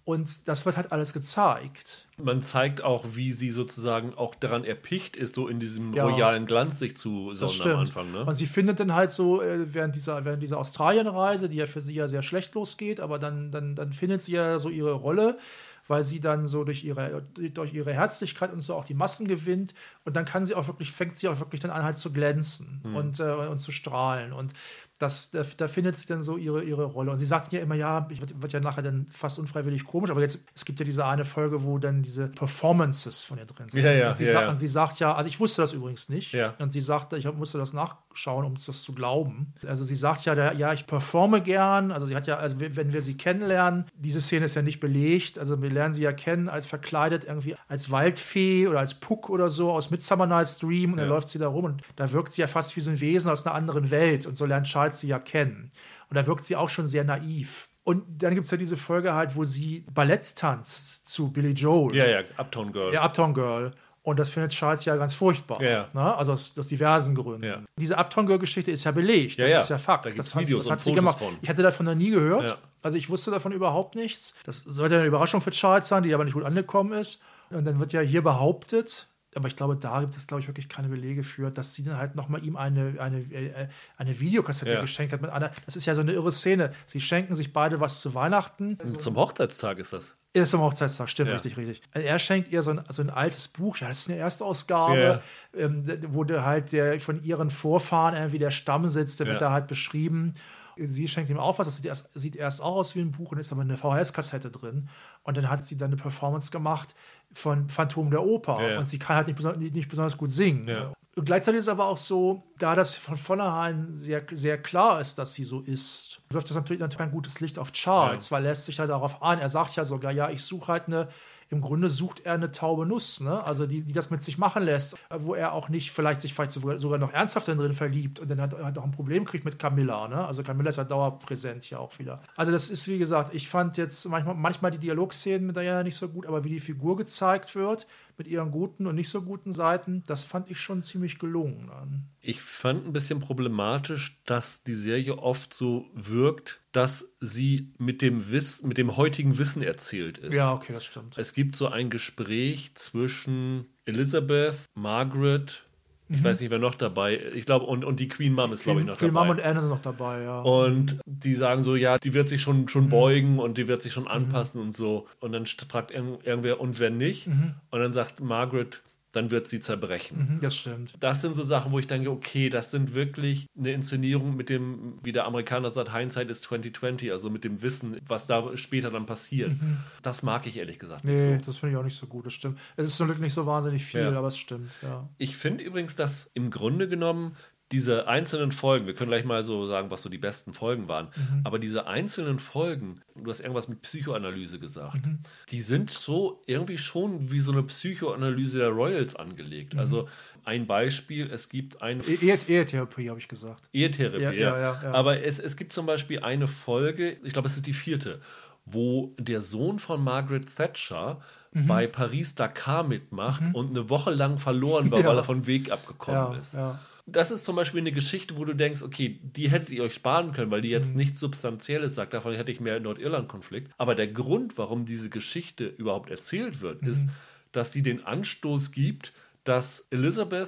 S2: Und das wird halt alles gezeigt.
S1: Man zeigt auch, wie sie sozusagen auch daran erpicht ist, so in diesem
S2: Ja.
S1: royalen Glanz sich zu sonnen am Anfang. Ne?
S2: Und sie findet dann halt so, äh, während dieser, während dieser Australienreise, die ja für sie ja sehr schlecht losgeht, aber dann, dann, dann findet sie ja so ihre Rolle, weil sie dann so durch ihre, durch ihre Herzlichkeit und so auch die Massen gewinnt. Und dann kann sie auch wirklich, fängt sie auch wirklich dann an, halt zu glänzen und, äh, und zu strahlen. Und das, da, da findet sie dann so ihre, ihre Rolle. Und sie sagt ja immer, ja, ich wird, wird ja nachher dann fast unfreiwillig komisch, aber jetzt, es gibt ja diese eine Folge, wo dann diese Performances von ihr drin sind.
S1: Ja, ja,
S2: und, sie
S1: ja,
S2: sagt,
S1: ja.
S2: und sie sagt ja, also ich wusste das übrigens nicht.
S1: Ja.
S2: Und sie sagte, ich musste das nachschauen, um das zu glauben. Also sie sagt ja, ja, ich performe gern. Also sie hat ja, also wenn wir sie kennenlernen, diese Szene ist ja nicht belegt. Also wir lernen sie ja kennen als verkleidet irgendwie als Waldfee oder als Puck oder so aus Midsummer Night's Dream und dann läuft sie da rum und da wirkt sie ja fast wie so ein Wesen aus einer anderen Welt und so lernt Charles sie ja kennen. Und da wirkt sie auch schon sehr naiv. Und dann gibt es ja diese Folge halt, wo sie Ballett tanzt zu Billy Joel.
S1: ja, ja, Uptown Girl.
S2: Ja, Uptown Girl. Und das findet Charles ja ganz furchtbar.
S1: Ja.
S2: Ne? Also aus, aus diversen Gründen.
S1: Ja.
S2: Diese Uptown Girl-Geschichte ist ja belegt.
S1: Ja,
S2: das
S1: ja.
S2: ist ja Fakt.
S1: Da
S2: das hat,
S1: Videos
S2: das hat sie
S1: Fotos
S2: gemacht.
S1: von.
S2: Ich hatte davon noch nie gehört.
S1: Ja.
S2: Also ich wusste davon überhaupt nichts. Das sollte eine Überraschung für Charles sein, die aber nicht gut angekommen ist. Und dann wird ja hier behauptet, aber ich glaube, da gibt es, glaube ich, wirklich keine Belege für, dass sie dann halt nochmal ihm eine, eine, äh, eine Videokassette
S1: Ja.
S2: geschenkt hat mit einer. Das ist ja so eine irre Szene. Sie schenken sich beide was zu Weihnachten.
S1: Zum Hochzeitstag ist das.
S2: Er ist am Hochzeitstag, stimmt,
S1: Ja.
S2: richtig, richtig. Er schenkt ihr so ein, so ein altes Buch, ja, das ist eine Erstausgabe, ähm, wo der halt der von ihren Vorfahren irgendwie der Stamm sitzt, der wird
S1: Ja.
S2: da halt beschrieben. Sie schenkt ihm auf was, das sieht erst, sieht erst auch aus wie ein Buch und ist aber eine VHS-Kassette drin. Und dann hat sie dann eine Performance gemacht von Phantom der Oper.
S1: Ja, ja.
S2: Und sie kann halt nicht, beson nicht, besonders gut singen.
S1: Ja.
S2: Gleichzeitig ist es aber auch so, da das von vornherein sehr, sehr klar ist, dass sie so ist, wirft das natürlich, natürlich ein gutes Licht auf Charles, weil er lässt sich ja darauf ein. Er sagt ja sogar, ja, ich suche halt eine, im Grunde sucht er eine taube Nuss, ne? Also die, die das mit sich machen lässt, wo er auch nicht vielleicht sich vielleicht sogar, noch ernsthaft drin verliebt und dann hat, hat auch ein Problem kriegt mit Camilla, ne? Also Camilla ist ja dauerpräsent hier auch wieder. Also das ist, wie gesagt, ich fand jetzt manchmal, manchmal die Dialogszenen mit Diana nicht so gut, aber wie die Figur gezeigt wird, mit ihren guten und nicht so guten Seiten, das fand ich schon ziemlich gelungen. Dann.
S1: Ich fand ein bisschen problematisch, dass die Serie oft so wirkt, dass sie mit dem, Wiss, mit dem heutigen Wissen erzählt ist.
S2: Ja, okay, das stimmt.
S1: Es gibt so ein Gespräch zwischen Elizabeth, Margaret, ich weiß nicht, wer noch dabei Ich glaube, und, und die Queen Mom ist, glaube ich, noch
S2: Queen
S1: dabei.
S2: Mom und Anne sind noch dabei, ja.
S1: Und die sagen so, ja, die wird sich schon,
S2: Mhm.
S1: schon beugen und die wird sich schon anpassen und so. Und dann fragt irgend- irgendwer, und wenn nicht?
S2: Mhm.
S1: Und dann sagt Margaret, dann wird sie zerbrechen.
S2: Mhm, das stimmt.
S1: Das sind so Sachen, wo ich denke, okay, das sind wirklich eine Inszenierung mit dem, wie der Amerikaner sagt, Hindsight ist 2020, also mit dem Wissen, was da später dann passiert. Das mag ich ehrlich gesagt nicht
S2: Mhm. Nee,
S1: so.
S2: das finde ich auch nicht so gut, das stimmt. Es ist zum Glück nicht so wahnsinnig viel,
S1: Ja.
S2: aber es stimmt, ja.
S1: Ich finde übrigens, dass im Grunde genommen diese einzelnen Folgen, wir können gleich mal so sagen, was so die besten Folgen waren, aber diese einzelnen Folgen, du hast irgendwas mit Psychoanalyse gesagt, die sind so irgendwie schon wie so eine Psychoanalyse der Royals angelegt. Also ein Beispiel, es gibt eine
S2: E Ehe Ehetherapie, habe ich gesagt.
S1: Ehetherapie,
S2: Ja,
S1: ja,
S2: ja, ja.
S1: Aber es, es gibt zum Beispiel eine Folge, ich glaube, es ist die vierte, wo der Sohn von Margaret Thatcher bei Paris Dakar mitmacht und eine Woche lang verloren war, [laughs]
S2: Ja.
S1: weil er vom Weg abgekommen
S2: Ja,
S1: ist.
S2: ja.
S1: Das ist zum Beispiel eine Geschichte, wo du denkst, okay, die hättet ihr euch sparen können, weil die
S2: Mhm.
S1: jetzt nichts Substanzielles sagt. Davon hätte ich mehr Nordirland-Konflikt. Aber der Grund, warum diese Geschichte überhaupt erzählt wird,
S2: Mhm.
S1: ist, dass sie den Anstoß gibt, dass Elizabeth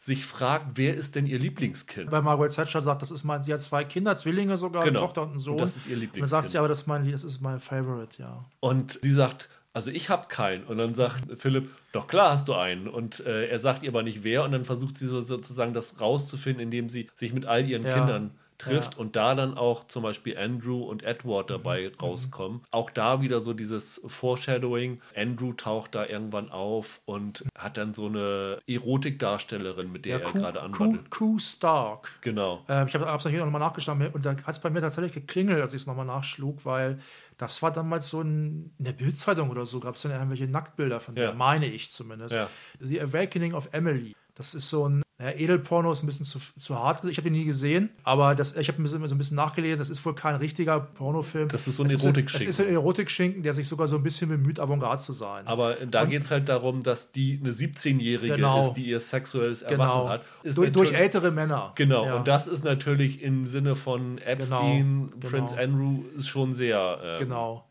S1: sich fragt, wer ist denn ihr Lieblingskind?
S2: Weil Margaret Thatcher sagt, das ist mein, sie hat zwei Kinder, Zwillinge sogar,
S1: Genau.
S2: eine Tochter und einen Sohn.
S1: Und das ist ihr
S2: Und dann
S1: Lieblingskind.
S2: sagt sie aber, das ist mein, das ist mein Favorite, ja.
S1: Und sie sagt, also ich habe keinen. Und dann sagt Philipp, doch klar hast du einen. Und äh, er sagt ihr aber nicht wer. Und dann versucht sie so, sozusagen das rauszufinden, indem sie sich mit all ihren
S2: Ja.
S1: Kindern trifft
S2: Ja.
S1: und da dann auch zum Beispiel Andrew und Edward
S2: Mhm.
S1: dabei rauskommen. Auch da wieder so dieses Foreshadowing. Andrew taucht da irgendwann auf und hat dann so eine Erotikdarstellerin, mit der
S2: ja,
S1: er
S2: Q,
S1: gerade
S2: Q,
S1: anwandelt.
S2: Q Stark.
S1: Genau.
S2: Ähm, ich habe es natürlich nochmal nachgeschaut und da hat es bei mir tatsächlich geklingelt, als ich es nochmal nachschlug, weil das war damals so ein, in der Bildzeitung oder so, gab es dann irgendwelche Nacktbilder von der,
S1: Ja.
S2: meine ich zumindest. The Awakening of Emily. Das ist so ein ja, Edelporno, ist ein bisschen zu, zu hart. Ich habe den nie gesehen, aber das, ich habe ein bisschen, so ein bisschen nachgelesen. Das ist wohl kein richtiger Pornofilm.
S1: Das ist so ein Erotikschinken.
S2: Es ist ein Erotikschinken, der sich sogar so ein bisschen bemüht, Avantgarde zu sein.
S1: Aber da geht es halt darum, dass die eine 17-Jährige
S2: Genau.
S1: ist, die ihr sexuelles Erwachen
S2: genau.
S1: hat. Ist
S2: durch, ältere Männer.
S1: Genau,
S2: Ja.
S1: und das ist natürlich im Sinne von Epstein,
S2: Genau,
S1: Prince
S2: genau.
S1: Andrew ist schon sehr. ähm,
S2: Genau.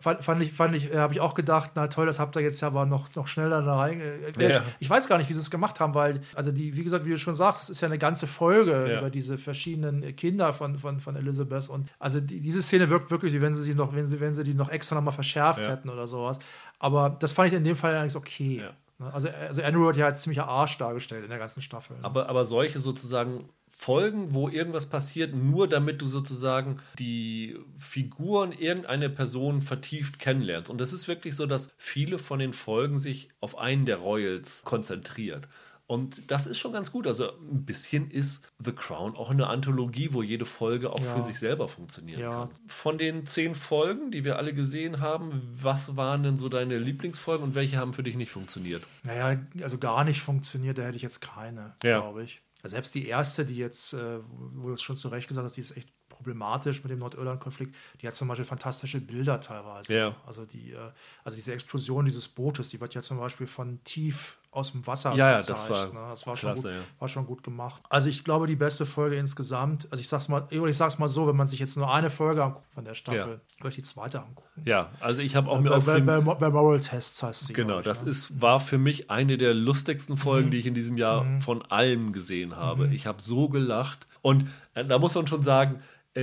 S2: Fand, fand ich, fand ich, äh, habe ich auch gedacht, na toll, das habt ihr jetzt aber noch, noch schneller da rein. Äh,
S1: Ja.
S2: ich, ich weiß gar nicht, wie sie es gemacht haben, weil, also die, wie gesagt, wie du schon sagst, das ist ja eine ganze Folge
S1: Ja.
S2: über diese verschiedenen Kinder von, von, von Elizabeth. Und also die, diese Szene wirkt wirklich, wie wenn sie sie noch, wenn sie, wenn sie die noch extra nochmal verschärft
S1: Ja.
S2: hätten oder sowas. Aber das fand ich in dem Fall eigentlich okay.
S1: Ja.
S2: Ne? Also, also Andrew wird ja als ziemlicher Arsch dargestellt in der ganzen Staffel. ne?
S1: Aber, aber solche sozusagen Folgen, wo irgendwas passiert, nur damit du sozusagen die Figuren irgendeine Person vertieft kennenlernst. Und das ist wirklich so, dass viele von den Folgen sich auf einen der Royals konzentriert. Und das ist schon ganz gut. Also ein bisschen ist The Crown auch eine Anthologie, wo jede Folge auch
S2: Ja.
S1: für sich selber funktionieren
S2: Ja.
S1: kann. Von den zehn Folgen, die wir alle gesehen haben, was waren denn so deine Lieblingsfolgen und welche haben für dich nicht funktioniert?
S2: Naja, also gar nicht funktioniert, da hätte ich jetzt keine,
S1: Ja.
S2: glaube ich. Selbst die erste, die jetzt, äh, wo du es schon zu Recht gesagt hast, die ist echt problematisch mit dem Nordirland-Konflikt, die hat zum Beispiel fantastische Bilder teilweise.
S1: Ja.
S2: Also, die, äh, also diese Explosion dieses Bootes, die wird ja zum Beispiel von tief aus dem Wasser
S1: Ja, ja,
S2: gezeigt.
S1: das war
S2: ne? das war, schon
S1: klasse,
S2: gut,
S1: ja.
S2: war schon gut gemacht. Also ich glaube, die beste Folge insgesamt, also ich sag's mal, ich sag's mal so, wenn man sich jetzt nur eine Folge anguckt von der Staffel, würde ich die zweite angucken.
S1: Ja, also ich habe auch mir
S2: Bei,
S1: aufgeschrieben,
S2: bei, bei Moral Tests heißt sie.
S1: Genau,
S2: ich,
S1: das
S2: ne?
S1: ist, war für mich eine der lustigsten
S2: Mhm.
S1: Folgen, die ich in diesem Jahr von allem gesehen habe. Ich habe so gelacht. Und äh, da muss man schon sagen, äh,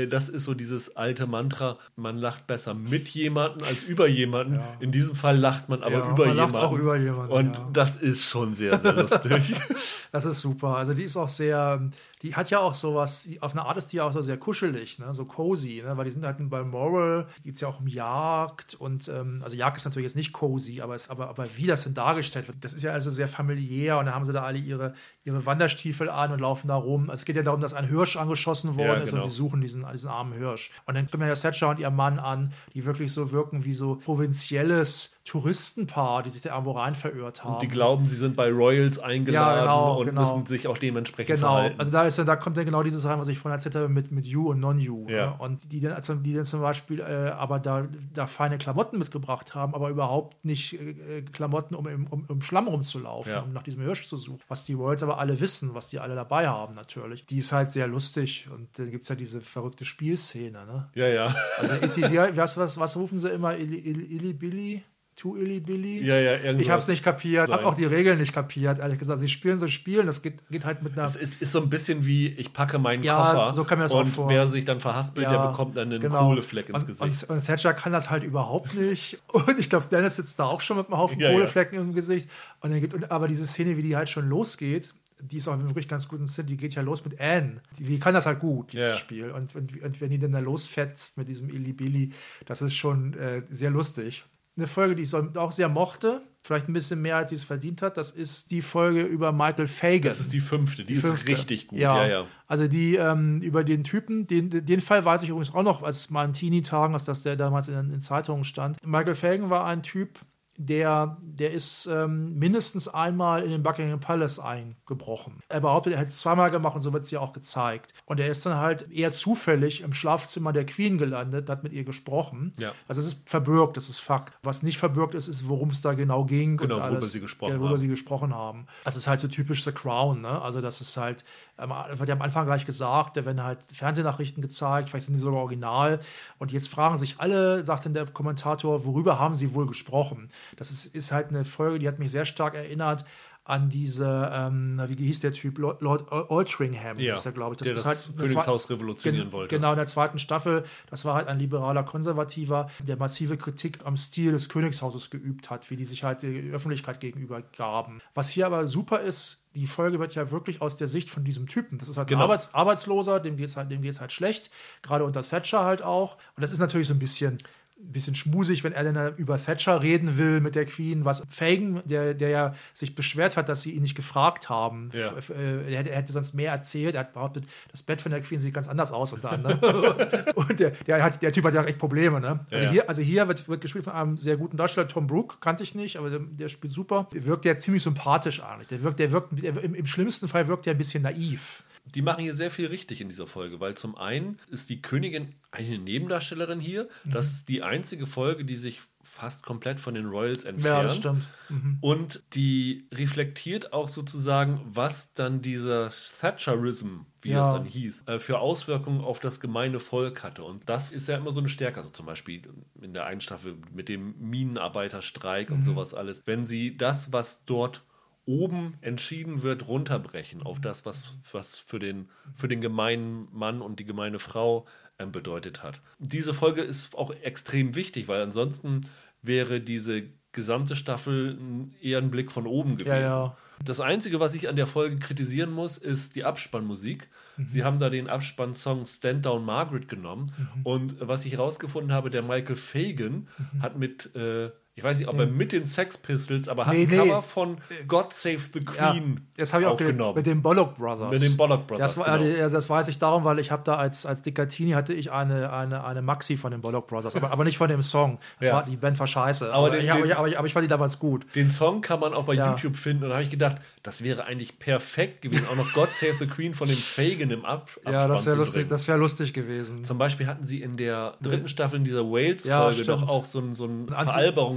S1: das ist so dieses alte Mantra, man lacht besser mit jemandem als über jemanden.
S2: Ja.
S1: In diesem Fall lacht man aber
S2: Ja,
S1: über
S2: man lacht
S1: jemanden.
S2: auch über jemanden,
S1: Und
S2: ja.
S1: das ist schon sehr, sehr lustig. [laughs]
S2: Das ist super. Also die ist auch sehr, die hat ja auch sowas, auf eine Art ist die ja auch so sehr kuschelig, ne? so cozy, ne? weil die sind halt in Balmoral, geht es ja auch um Jagd und ähm, also Jagd ist natürlich jetzt nicht cozy, aber, es, aber, aber wie das denn dargestellt wird, das ist ja also sehr familiär und da haben sie da alle ihre, ihre Wanderstiefel an und laufen da rum. Also es geht ja darum, dass ein Hirsch angeschossen worden
S1: Ja,
S2: ist
S1: genau.
S2: und sie suchen diesen, diesen armen Hirsch. Und dann kommen ja Thatcher und ihr Mann an, die wirklich so wirken wie so provinzielles Touristenpaar, die sich da irgendwo rein verirrt haben.
S1: Die glauben, sie sind bei Royals eingeladen
S2: genau,
S1: und
S2: genau.
S1: müssen sich auch dementsprechend
S2: Genau,
S1: verhalten.
S2: also da ist da kommt dann genau dieses rein, was ich vorhin erzählt habe mit, mit You und Non-You.
S1: Ja.
S2: Ne? Und die dann, also die dann zum Beispiel äh, aber da, da feine Klamotten mitgebracht haben, aber überhaupt nicht äh, Klamotten, um im, um, im Schlamm rumzulaufen,
S1: Ja.
S2: um nach diesem Hirsch zu suchen. Was die Royals aber alle wissen, was die alle dabei haben natürlich. Die ist halt sehr lustig und dann gibt es ja diese verrückte Spielszene. Ne?
S1: ja, ja.
S2: Also, Iti- wie, was, was, was rufen sie immer? Illy, Illy Billy? Too Illy Billy?
S1: Ja, ja, irgendwas.
S2: Ich habe es nicht kapiert, habe auch die Regeln nicht kapiert, ehrlich gesagt. Sie spielen so Spielen, das geht, geht halt mit einer.
S1: Es ist, ist so ein bisschen wie, ich packe meinen
S2: Ja,
S1: Koffer
S2: so kam mir das auch
S1: und
S2: vor.
S1: wer sich dann verhaspelt, der bekommt dann einen
S2: genau.
S1: Kohlefleck ins
S2: und,
S1: Gesicht.
S2: Und, und Thatcher kann das halt überhaupt nicht. [laughs] Und ich glaube, Dennis sitzt da auch schon mit einem Haufen
S1: Ja, ja.
S2: Kohleflecken im Gesicht. Und dann geht, und, aber diese Szene, wie die halt schon losgeht, die ist auch wirklich ganz gut in Szene, die geht ja los mit Anne. Die, die kann das halt gut, dieses
S1: Ja.
S2: Spiel. Und, und, und wenn die dann da losfetzt mit diesem Illy Billy, das ist schon äh, sehr lustig. Eine Folge, die ich auch sehr mochte, vielleicht ein bisschen mehr, als sie es verdient hat, das ist die Folge über Michael Fagan.
S1: Das ist die fünfte, die, ist
S2: fünfte.
S1: richtig gut. Ja, ja.
S2: Also die ähm, über den Typen, den, den Fall weiß ich übrigens auch noch, als mal in Teenie-Tagen, als das der damals in den Zeitungen stand. Michael Fagan war ein Typ, der, der ist ähm, mindestens einmal in den Buckingham Palace eingebrochen. Er behauptet, er hätte es zweimal gemacht und so wird es ja auch gezeigt. Und er ist dann halt eher zufällig im Schlafzimmer der Queen gelandet, hat mit ihr gesprochen.
S1: Ja.
S2: Also es ist verbürgt, das ist Fakt. Was nicht verbürgt ist, ist, worum es da genau ging.
S1: Genau,
S2: und
S1: worüber
S2: alles,
S1: sie gesprochen
S2: worüber
S1: haben.
S2: sie gesprochen haben. Das ist halt so typisch The Crown, ne? Also das ist halt, wird ja am Anfang gleich gesagt, da werden halt Fernsehnachrichten gezeigt, vielleicht sind die sogar original. Und jetzt fragen sich alle, sagt dann der Kommentator, worüber haben sie wohl gesprochen? Das ist, ist halt eine Folge, die hat mich sehr stark erinnert an diese, ähm, wie hieß der Typ? Lord, Altringham,
S1: Ja,
S2: ist der, glaube ich.
S1: der
S2: ist
S1: das
S2: halt
S1: Königshaus revolutionieren
S2: Gen-
S1: wollte.
S2: Genau, in der zweiten Staffel. Das war halt ein liberaler Konservativer, der massive Kritik am Stil des Königshauses geübt hat, wie die sich halt der Öffentlichkeit gegenüber gaben. Was hier aber super ist, die Folge wird ja wirklich aus der Sicht von diesem Typen. Das ist halt
S1: Genau.
S2: ein Arbeits Arbeitsloser, dem geht es halt, dem geht's halt schlecht, gerade unter Thatcher halt auch. Und das ist natürlich so ein bisschen bisschen schmusig, wenn er dann über Thatcher reden will mit der Queen, was Fagan, der, der ja sich beschwert hat, dass sie ihn nicht gefragt haben.
S1: Ja.
S2: Äh, Er hätte, er hätte sonst mehr erzählt. Er hat behauptet, das Bett von der Queen sieht ganz anders aus, unter anderem. [laughs] und der, der, hat, der Typ hat ja echt Probleme. Ne? Also,
S1: Ja.
S2: hier, also hier wird, wird gespielt von einem sehr guten Darsteller, Tom Brook, kannte ich nicht, aber der, der spielt super. Wirkt ja ziemlich sympathisch eigentlich. Der wirkt, der wirkt, der, im, im schlimmsten Fall wirkt er ein bisschen naiv.
S1: Die machen hier sehr viel richtig in dieser Folge, weil zum einen ist die Königin eine Nebendarstellerin hier.
S2: Mhm.
S1: Das ist die einzige Folge, die sich fast komplett von den Royals entfernt.
S2: Ja, das stimmt. Mhm.
S1: Und die reflektiert auch sozusagen, was dann dieser Thatcherism, wie
S2: Ja.
S1: es dann hieß, äh, für Auswirkungen auf das gemeine Volk hatte. Und das ist ja immer so eine Stärke. Also zum Beispiel in der einen Staffel mit dem Minenarbeiterstreik
S2: Mhm.
S1: und sowas alles. Wenn sie das, was dort oben entschieden wird, runterbrechen auf das, was, was für, den, für den gemeinen Mann und die gemeine Frau ähm, bedeutet hat. Diese Folge ist auch extrem wichtig, weil ansonsten wäre diese gesamte Staffel eher ein Blick von oben gewesen.
S2: Ja, ja.
S1: Das Einzige, was ich an der Folge kritisieren muss, ist die Abspannmusik.
S2: Mhm.
S1: Sie haben da den Abspannsong Stand Down Margaret genommen.
S2: Mhm.
S1: Und was ich herausgefunden habe, der Michael Fagan hat mit, äh, ich weiß nicht, ob er mit den Sex Pistols, aber hat
S2: Nee,
S1: ein
S2: nee.
S1: Cover von God Save the
S2: Ja,
S1: Queen
S2: das habe ich auch
S1: aufgenommen.
S2: mit den Bollock Brothers.
S1: Mit den Bollock Brothers,
S2: Das, war,
S1: genau.
S2: ja, das weiß ich darum, weil ich habe da als, als Dickatini hatte ich eine, eine, eine Maxi von den Bollock Brothers, aber, aber nicht von dem Song. Das
S1: Ja.
S2: war, die Band war scheiße.
S1: Aber
S2: Aber,
S1: den-
S2: ich, aber,
S1: den-
S2: ich, aber, ich, aber ich fand die damals gut.
S1: Den Song kann man auch bei
S2: Ja.
S1: YouTube finden. Und da habe ich gedacht, das wäre eigentlich perfekt gewesen, auch noch God Save the Queen von den Fagan im Ab [laughs]
S2: Ja, das wäre lustig, das wär lustig gewesen.
S1: Zum Beispiel hatten sie in der dritten Staffel in dieser Wales-Folge
S2: Ja,
S1: doch auch so einen, so
S2: Anti-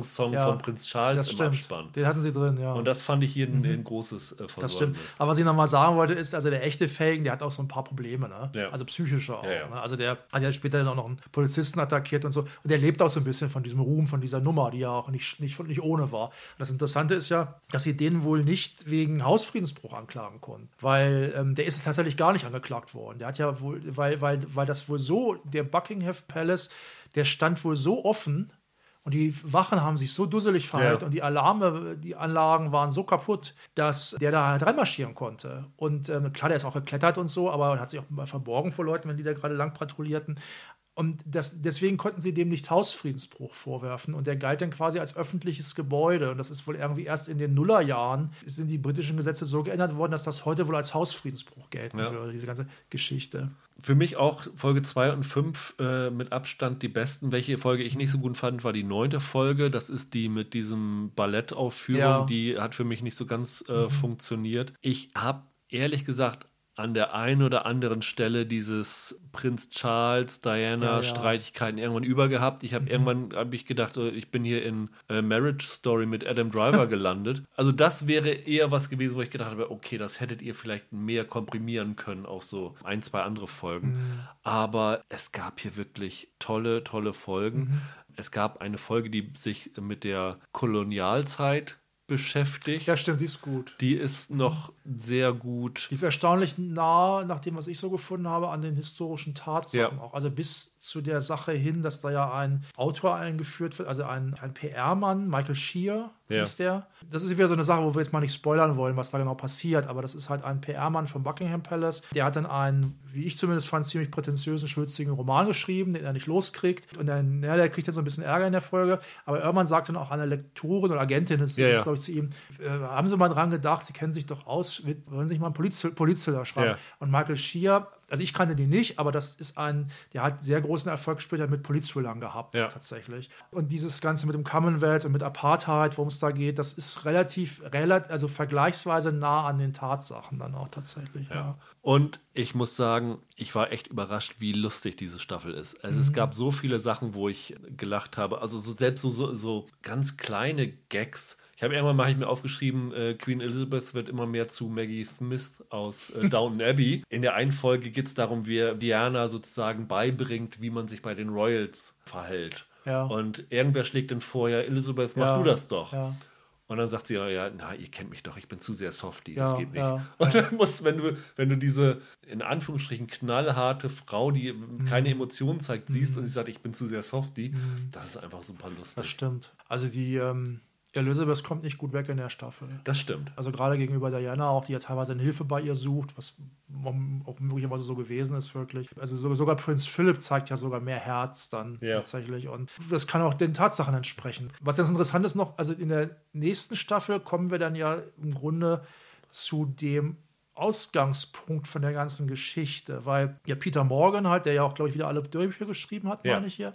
S1: Veralberungssong
S2: Ja,
S1: von Prinz Charles
S2: Das
S1: im. Abspann.
S2: Den hatten sie drin, ja.
S1: Und das fand ich hier ein, ein großes äh, Versäumnis.
S2: Das stimmt. Aber was ich nochmal sagen wollte, ist, also der echte Fagan, der hat auch so ein paar Probleme, ne?
S1: Ja.
S2: Also psychische auch. Ne? Also der hat ja später dann auch noch einen Polizisten attackiert und so. Und der lebt auch so ein bisschen von diesem Ruhm, von dieser Nummer, die ja auch nicht, nicht, nicht ohne war. Und das Interessante ist ja, dass sie den wohl nicht wegen Hausfriedensbruch anklagen konnten. Weil ähm, der ist tatsächlich gar nicht angeklagt worden. Der hat ja wohl, weil, weil, weil das wohl so, der Buckingham Palace, der stand wohl so offen. Und die Wachen haben sich so dusselig verhalten
S1: Ja.
S2: und die Alarme, die Anlagen waren so kaputt, dass der da halt reinmarschieren konnte. Und ähm, klar, der ist auch geklettert und so, aber hat sich auch mal verborgen vor Leuten, wenn die da gerade lang patrouillierten. Und das, deswegen konnten sie dem nicht Hausfriedensbruch vorwerfen. Und der galt dann quasi als öffentliches Gebäude. Und das ist wohl irgendwie erst in den Nullerjahren sind die britischen Gesetze so geändert worden, dass das heute wohl als Hausfriedensbruch gelten
S1: Ja.
S2: würde, diese ganze Geschichte.
S1: Für mich auch Folge 2 und 5 äh, mit Abstand die besten. Welche Folge ich nicht so gut fand, war die neunte Folge. Das ist die mit diesem Ballettaufführung.
S2: Ja.
S1: Die hat für mich nicht so ganz äh, funktioniert. Ich habe ehrlich gesagt an der einen oder anderen Stelle dieses Prinz Charles, Diana
S2: Ja, ja.
S1: Streitigkeiten irgendwann übergehabt. Ich habe irgendwann habe ich gedacht, äh, ich bin hier in äh, Marriage Story mit Adam Driver [laughs] gelandet. Also das wäre eher was gewesen, wo ich gedacht habe, okay, das hättet ihr vielleicht mehr komprimieren können auf so ein, zwei andere Folgen. Aber es gab hier wirklich tolle, tolle Folgen. Es gab eine Folge, die sich mit der Kolonialzeit beschäftigt.
S2: Ja, stimmt, die ist gut.
S1: Die ist noch sehr gut.
S2: Die ist erstaunlich nah, nach dem, was ich so gefunden habe, an den historischen Tatsachen
S1: Ja.
S2: auch. Also bis zu der Sache hin, dass da ja ein Autor eingeführt wird, also ein, ein PR-Mann, Michael Shear
S1: Ja.
S2: ist der. Das ist wieder so eine Sache, wo wir jetzt mal nicht spoilern wollen, was da genau passiert, aber das ist halt ein PR-Mann vom Buckingham Palace. Der hat dann einen, wie ich zumindest fand, ziemlich prätentiösen, schwülstigen Roman geschrieben, den er nicht loskriegt. Und dann, ja, der kriegt dann so ein bisschen Ärger in der Folge. Aber irgendwann sagt dann auch eine Lektorin oder Agentin, das
S1: Ja,
S2: ist,
S1: ja.
S2: glaube ich, zu ihm, äh, haben Sie mal dran gedacht, Sie kennen sich doch aus, wollen Sie sich mal einen Poliz Polizthriller schreiben? Und Michael Shear also ich kannte den nicht, aber das ist ein, der hat sehr großen Erfolg später mit Polizthrillern gehabt, ja. tatsächlich. Und dieses Ganze mit dem Commonwealth und mit Apartheid, worum es da geht, das ist relativ, relativ, also vergleichsweise nah an den Tatsachen dann auch tatsächlich. Ja. ja.
S1: Und ich muss sagen, ich war echt überrascht, wie lustig diese Staffel ist. Also mhm. es gab so viele Sachen, wo ich gelacht habe. Also so, selbst so, so, so ganz kleine Gags ich habe irgendwann mal ich mir aufgeschrieben, äh, Queen Elizabeth wird immer mehr zu Maggie Smith aus äh, Downton Abbey. In der einen Folge geht es darum, wie Diana sozusagen beibringt, wie man sich bei den Royals verhält. Ja. Und irgendwer schlägt dann vor, ja, Elizabeth, mach ja. du das doch. Ja. Und dann sagt sie, ja, na, ihr kennt mich doch, ich bin zu sehr softy, ja, das geht nicht. Ja, [laughs] und dann musst, wenn du, wenn du diese in Anführungsstrichen knallharte Frau, die mhm. keine Emotionen zeigt, siehst mhm. und sie sagt, ich bin zu sehr softy, mhm. das ist einfach super lustig.
S2: Das stimmt. Also die, ähm, Elizabeth kommt nicht gut weg in der Staffel.
S1: Das stimmt.
S2: Also gerade gegenüber Diana auch, die ja teilweise eine Hilfe bei ihr sucht, was auch möglicherweise so gewesen ist, wirklich. Also sogar Prinz Philip zeigt ja sogar mehr Herz dann ja. tatsächlich. Und das kann auch den Tatsachen entsprechen. Was ganz interessant ist noch, also in der nächsten Staffel kommen wir dann ja im Grunde zu dem Ausgangspunkt von der ganzen Geschichte, weil ja Peter Morgan halt, der ja auch, glaube ich, wieder alle Drehbücher geschrieben hat, ja. meine ich hier,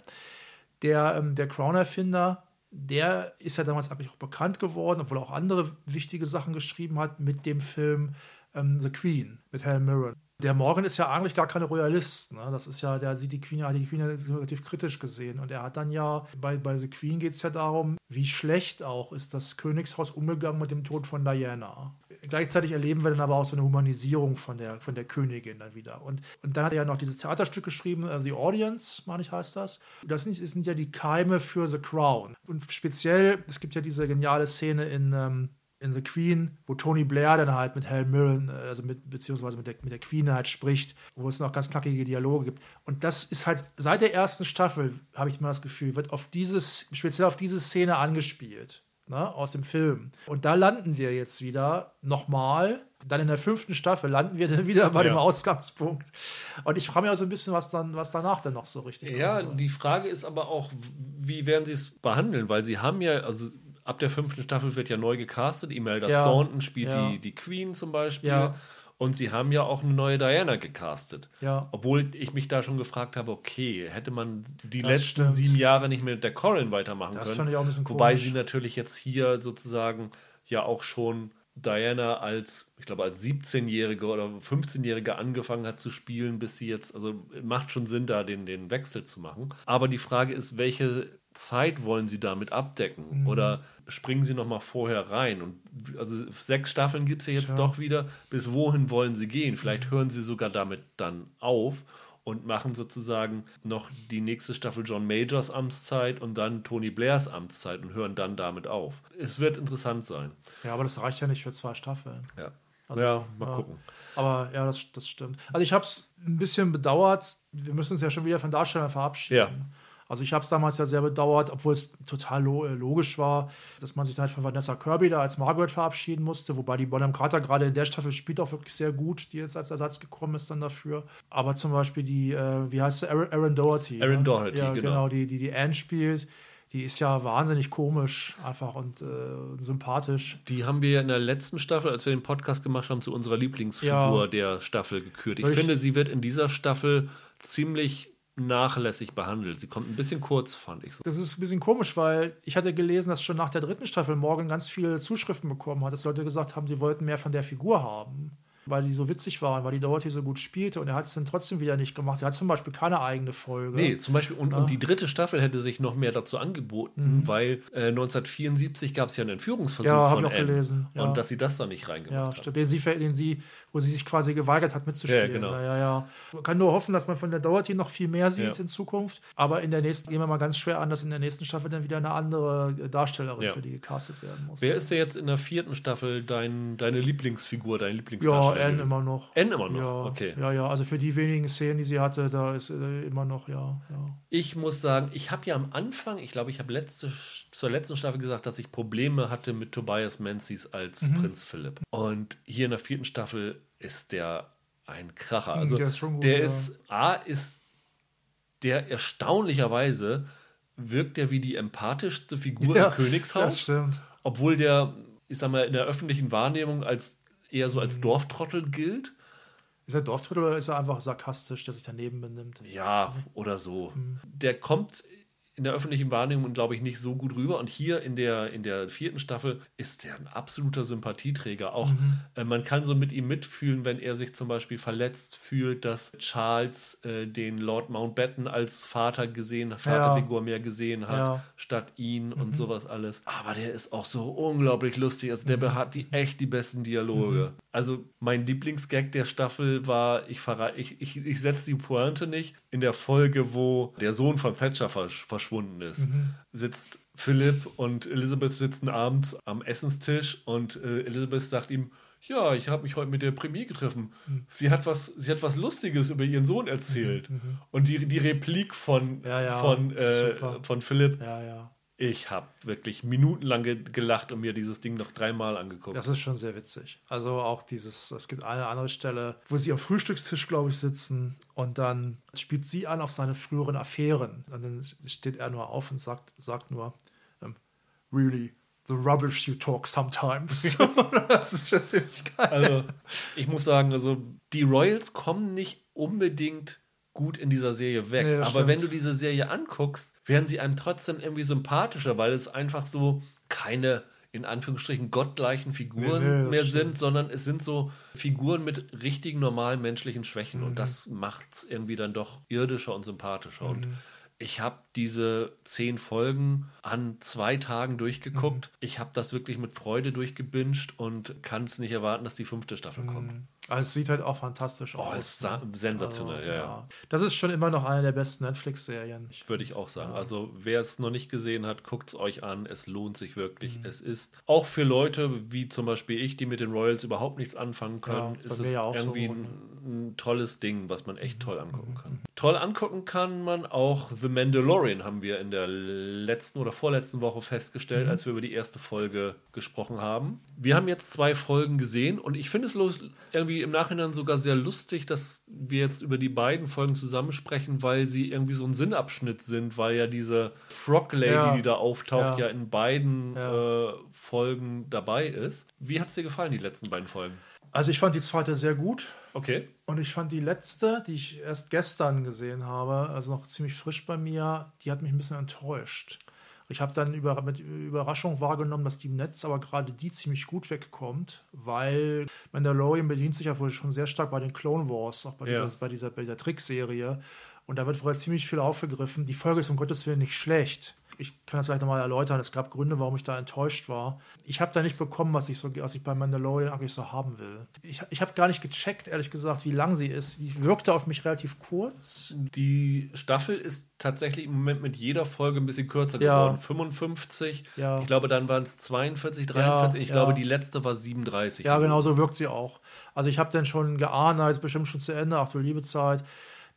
S2: der, ähm, der Crown-Erfinder, der ist ja damals eigentlich auch bekannt geworden, obwohl er auch andere wichtige Sachen geschrieben hat mit dem Film ähm, The Queen mit Helen Mirren. Der Morgan ist ja eigentlich gar keine Royalist. Ne? Das ist ja, der sieht die Queen ja, die Queen relativ kritisch gesehen. Und er hat dann ja, bei, bei The Queen geht es ja darum, wie schlecht auch ist das Königshaus umgegangen mit dem Tod von Diana gleichzeitig erleben wir dann aber auch so eine Humanisierung von der, von der Königin dann wieder. Und, und dann hat er ja noch dieses Theaterstück geschrieben, uh, The Audience, meine ich, heißt das. Das sind, sind ja die Keime für The Crown. Und speziell, es gibt ja diese geniale Szene in. Ähm, in The Queen, wo Tony Blair dann halt mit Helen Mirren, äh, also mit, beziehungsweise mit der, mit der Queen halt spricht, wo es noch ganz knackige Dialoge gibt. Und das ist halt seit der ersten Staffel, habe ich mal das Gefühl, wird auf dieses, speziell auf diese Szene angespielt ne, aus dem Film. Und da landen wir jetzt wieder nochmal. Dann in der fünften Staffel landen wir [laughs] dann wieder bei ja. dem Ausgangspunkt. Und ich frage mich auch so ein bisschen, was, dann, was danach denn noch so richtig
S1: Ja, die Frage ist aber auch, wie werden sie es behandeln? Weil sie haben ja, also ab der fünften Staffel wird ja neu gecastet. Imelda ja. Staunton spielt die, die Queen zum Beispiel. Ja. Und sie haben ja auch eine neue Diana gecastet. Ja. Obwohl ich mich da schon gefragt habe, okay, hätte man die das letzten stimmt. sieben Jahre nicht mit der Corin weitermachen das können. Fand ich auch ein bisschen Wobei komisch. sie natürlich jetzt hier sozusagen ja auch schon Diana als, ich glaube, als 17-Jährige oder 15-Jährige angefangen hat zu spielen, bis sie jetzt, also macht schon Sinn, da den, den Wechsel zu machen. Aber die Frage ist, welche Zeit wollen sie damit abdecken? Mhm. Oder springen sie noch mal vorher rein? Und also sechs Staffeln gibt es ja jetzt ja. doch wieder. Bis wohin wollen sie gehen? Vielleicht hören sie sogar damit dann auf und machen sozusagen noch die nächste Staffel John Majors Amtszeit und dann Tony Blairs Amtszeit und hören dann damit auf. Es wird interessant sein.
S2: Ja, aber das reicht ja nicht für zwei Staffeln.
S1: Ja. Also, ja, mal ja. gucken.
S2: Aber ja, das, das stimmt. Also ich habe es ein bisschen bedauert. Wir müssen uns ja schon wieder von Darstellern verabschieden. Ja. Also ich habe es damals ja sehr bedauert, obwohl es total äh, logisch war, dass man sich dann halt von Vanessa Kirby da als Margaret verabschieden musste, wobei die Bonham Carter gerade in der Staffel spielt auch wirklich sehr gut, die jetzt als Ersatz gekommen ist dann dafür. Aber zum Beispiel die, äh, wie heißt sie, Aaron, Aaron Doherty.
S1: Aaron ne? Doherty,
S2: ja, genau. genau. die, die die Anne spielt die ist ja wahnsinnig komisch einfach und äh, sympathisch.
S1: Die haben wir in der letzten Staffel, als wir den Podcast gemacht haben, zu unserer Lieblingsfigur ja. der Staffel gekürt. Ich, ich finde, sie wird in dieser Staffel ziemlich nachlässig behandelt. Sie kommt ein bisschen kurz, fand ich so.
S2: Das ist ein bisschen komisch, weil ich hatte gelesen, dass schon nach der dritten Staffel Morgan ganz viele Zuschriften bekommen hat, dass Leute gesagt haben, sie wollten mehr von der Figur haben weil die so witzig waren, weil die Dorothy so gut spielte und er hat es dann trotzdem wieder nicht gemacht. Sie hat zum Beispiel keine eigene Folge.
S1: Nee, zum Beispiel, und, ja. und die dritte Staffel hätte sich noch mehr dazu angeboten, mhm. weil äh, 1974 gab es ja einen Entführungsversuch ja, von ich auch gelesen. Ja. Und dass sie das dann nicht reingemacht ja,
S2: hat. Den sie, den sie, wo sie sich quasi geweigert hat mitzuspielen. Ja, genau. Ja, ja. Man kann nur hoffen, dass man von der Dorothy noch viel mehr sieht in Zukunft. Aber in der nächsten gehen wir mal ganz schwer an, dass in der nächsten Staffel dann wieder eine andere Darstellerin für die gecastet werden muss.
S1: Wer ist denn jetzt in der vierten Staffel dein, deine Lieblingsfigur, dein Lieblingsdarsteller?
S2: Ja, Anne immer noch.
S1: Anne immer noch?
S2: Ja,
S1: okay.
S2: Ja, ja, also für die wenigen Szenen, die sie hatte, da ist äh, immer noch, ja, ja.
S1: Ich muss sagen, ich habe ja am Anfang, ich glaube, ich habe letzte, zur letzten Staffel gesagt, dass ich Probleme hatte mit Tobias Menzies als mhm. Prinz Philipp. Und hier in der vierten Staffel ist der ein Kracher. Also der ist, gut, der ja. ist A, ist der erstaunlicherweise wirkt er wie die empathischste Figur ja, im Königshaus. Das
S2: stimmt.
S1: Obwohl der, ich sag mal, in der öffentlichen Wahrnehmung als eher so als mhm. Dorftrottel gilt.
S2: Ist er Dorftrottel oder ist er einfach sarkastisch, der sich daneben benimmt?
S1: Ja, oder so. Mhm. Der kommt in der öffentlichen Wahrnehmung, glaube ich, nicht so gut rüber. Und hier in der, in der vierten Staffel ist der ein absoluter Sympathieträger. Auch mhm. äh, man kann so mit ihm mitfühlen, wenn er sich zum Beispiel verletzt fühlt, dass Charles äh, den Lord Mountbatten als Vater gesehen, Vaterfigur ja. mehr gesehen hat, ja. statt ihn mhm. und sowas alles. Aber der ist auch so unglaublich lustig. Also der mhm. hat die echt die besten Dialoge. Also mein Lieblingsgag der Staffel war, ich, ich, ich, ich setze die Pointe nicht, in der Folge, wo der Sohn von Thatcher versch verschwunden ist, mhm. sitzt Philipp und Elizabeth sitzen abends am Essenstisch und äh, Elizabeth sagt ihm, ja, ich habe mich heute mit der Premier getroffen. Mhm. Sie hat was, sie hat was Lustiges über ihren Sohn erzählt. Mhm. mhm. Und die, die Replik von, ja, ja, von, äh, von Philipp,
S2: ja,
S1: ich habe wirklich minutenlang gelacht und mir dieses Ding noch dreimal angeguckt.
S2: Das ist schon sehr witzig. Also auch dieses, es gibt eine andere Stelle, wo sie am Frühstückstisch, glaube ich, sitzen und dann spielt sie an auf seine früheren Affären. Und dann steht er nur auf und sagt, sagt nur, um, really, the rubbish you talk sometimes. [laughs]
S1: das ist schon ziemlich geil. Also, ich muss sagen, also die Royals kommen nicht unbedingt gut in dieser Serie weg. Nee, Aber stimmt. wenn du diese Serie anguckst, werden sie einem trotzdem irgendwie sympathischer, weil es einfach so keine in Anführungsstrichen gottgleichen Figuren nee, nee, mehr stimmt. sind, sondern es sind so Figuren mit richtigen normalen menschlichen Schwächen mhm. und das macht es irgendwie dann doch irdischer und sympathischer. Mhm. Und ich habe diese zehn Folgen an zwei Tagen durchgeguckt. Mhm. Ich habe das wirklich mit Freude durchgebinged und kann es nicht erwarten, dass die fünfte Staffel kommt.
S2: Mhm. Also es sieht halt auch fantastisch
S1: oh, aus. Oh, ist ne? sensationell, also, ja, ja.
S2: Das ist schon immer noch eine der besten Netflix-Serien.
S1: Würde ich auch sagen. Ja. Also wer es noch nicht gesehen hat, guckt es euch an. Es lohnt sich wirklich. Mhm. Es ist auch für Leute wie zum Beispiel ich, die mit den Royals überhaupt nichts anfangen können, ja, ist es irgendwie so, ein, ein, tolles Ding, was man echt mhm. toll angucken kann. Mhm. Toll angucken kann man auch The Mandalorian, haben wir in der letzten oder vorletzten Woche festgestellt, mhm. als wir über die erste Folge gesprochen haben. Wir haben jetzt zwei Folgen gesehen und ich finde es irgendwie irgendwie im Nachhinein sogar sehr lustig, dass wir jetzt über die beiden Folgen zusammensprechen, weil sie irgendwie so ein Sinnabschnitt sind, weil ja diese Frog Lady, ja. die da auftaucht, ja, ja in beiden ja. Äh, Folgen dabei ist. Wie hat es dir gefallen, die letzten beiden Folgen?
S2: Also ich fand die zweite sehr gut.
S1: Okay.
S2: Und ich fand die letzte, die ich erst gestern gesehen habe, also noch ziemlich frisch bei mir, die hat mich ein bisschen enttäuscht. Ich habe dann über, mit Überraschung wahrgenommen, dass die im Netz aber gerade die ziemlich gut wegkommt, weil Mandalorian bedient sich ja wohl schon sehr stark bei den Clone Wars, auch bei, ja. dieser, bei dieser, bei dieser Trickserie. Und da wird wohl ziemlich viel aufgegriffen. Die Folge ist um Gottes Willen nicht schlecht ich kann das gleich nochmal erläutern. Es gab Gründe, warum ich da enttäuscht war. Ich habe da nicht bekommen, was ich, so, was ich bei Mandalorian eigentlich so haben will. Ich, ich habe gar nicht gecheckt, ehrlich gesagt, wie lang sie ist. Die wirkte auf mich relativ kurz.
S1: Die Staffel ist tatsächlich im Moment mit jeder Folge ein bisschen kürzer ja. geworden. 55. Ja. Ich glaube, dann waren es 42, 43. Ja, ich glaube, die letzte war 37.
S2: Ja, genau so wirkt sie auch. Also ich habe dann schon geahnt, na, ist bestimmt schon zu Ende, ach du liebe Zeit.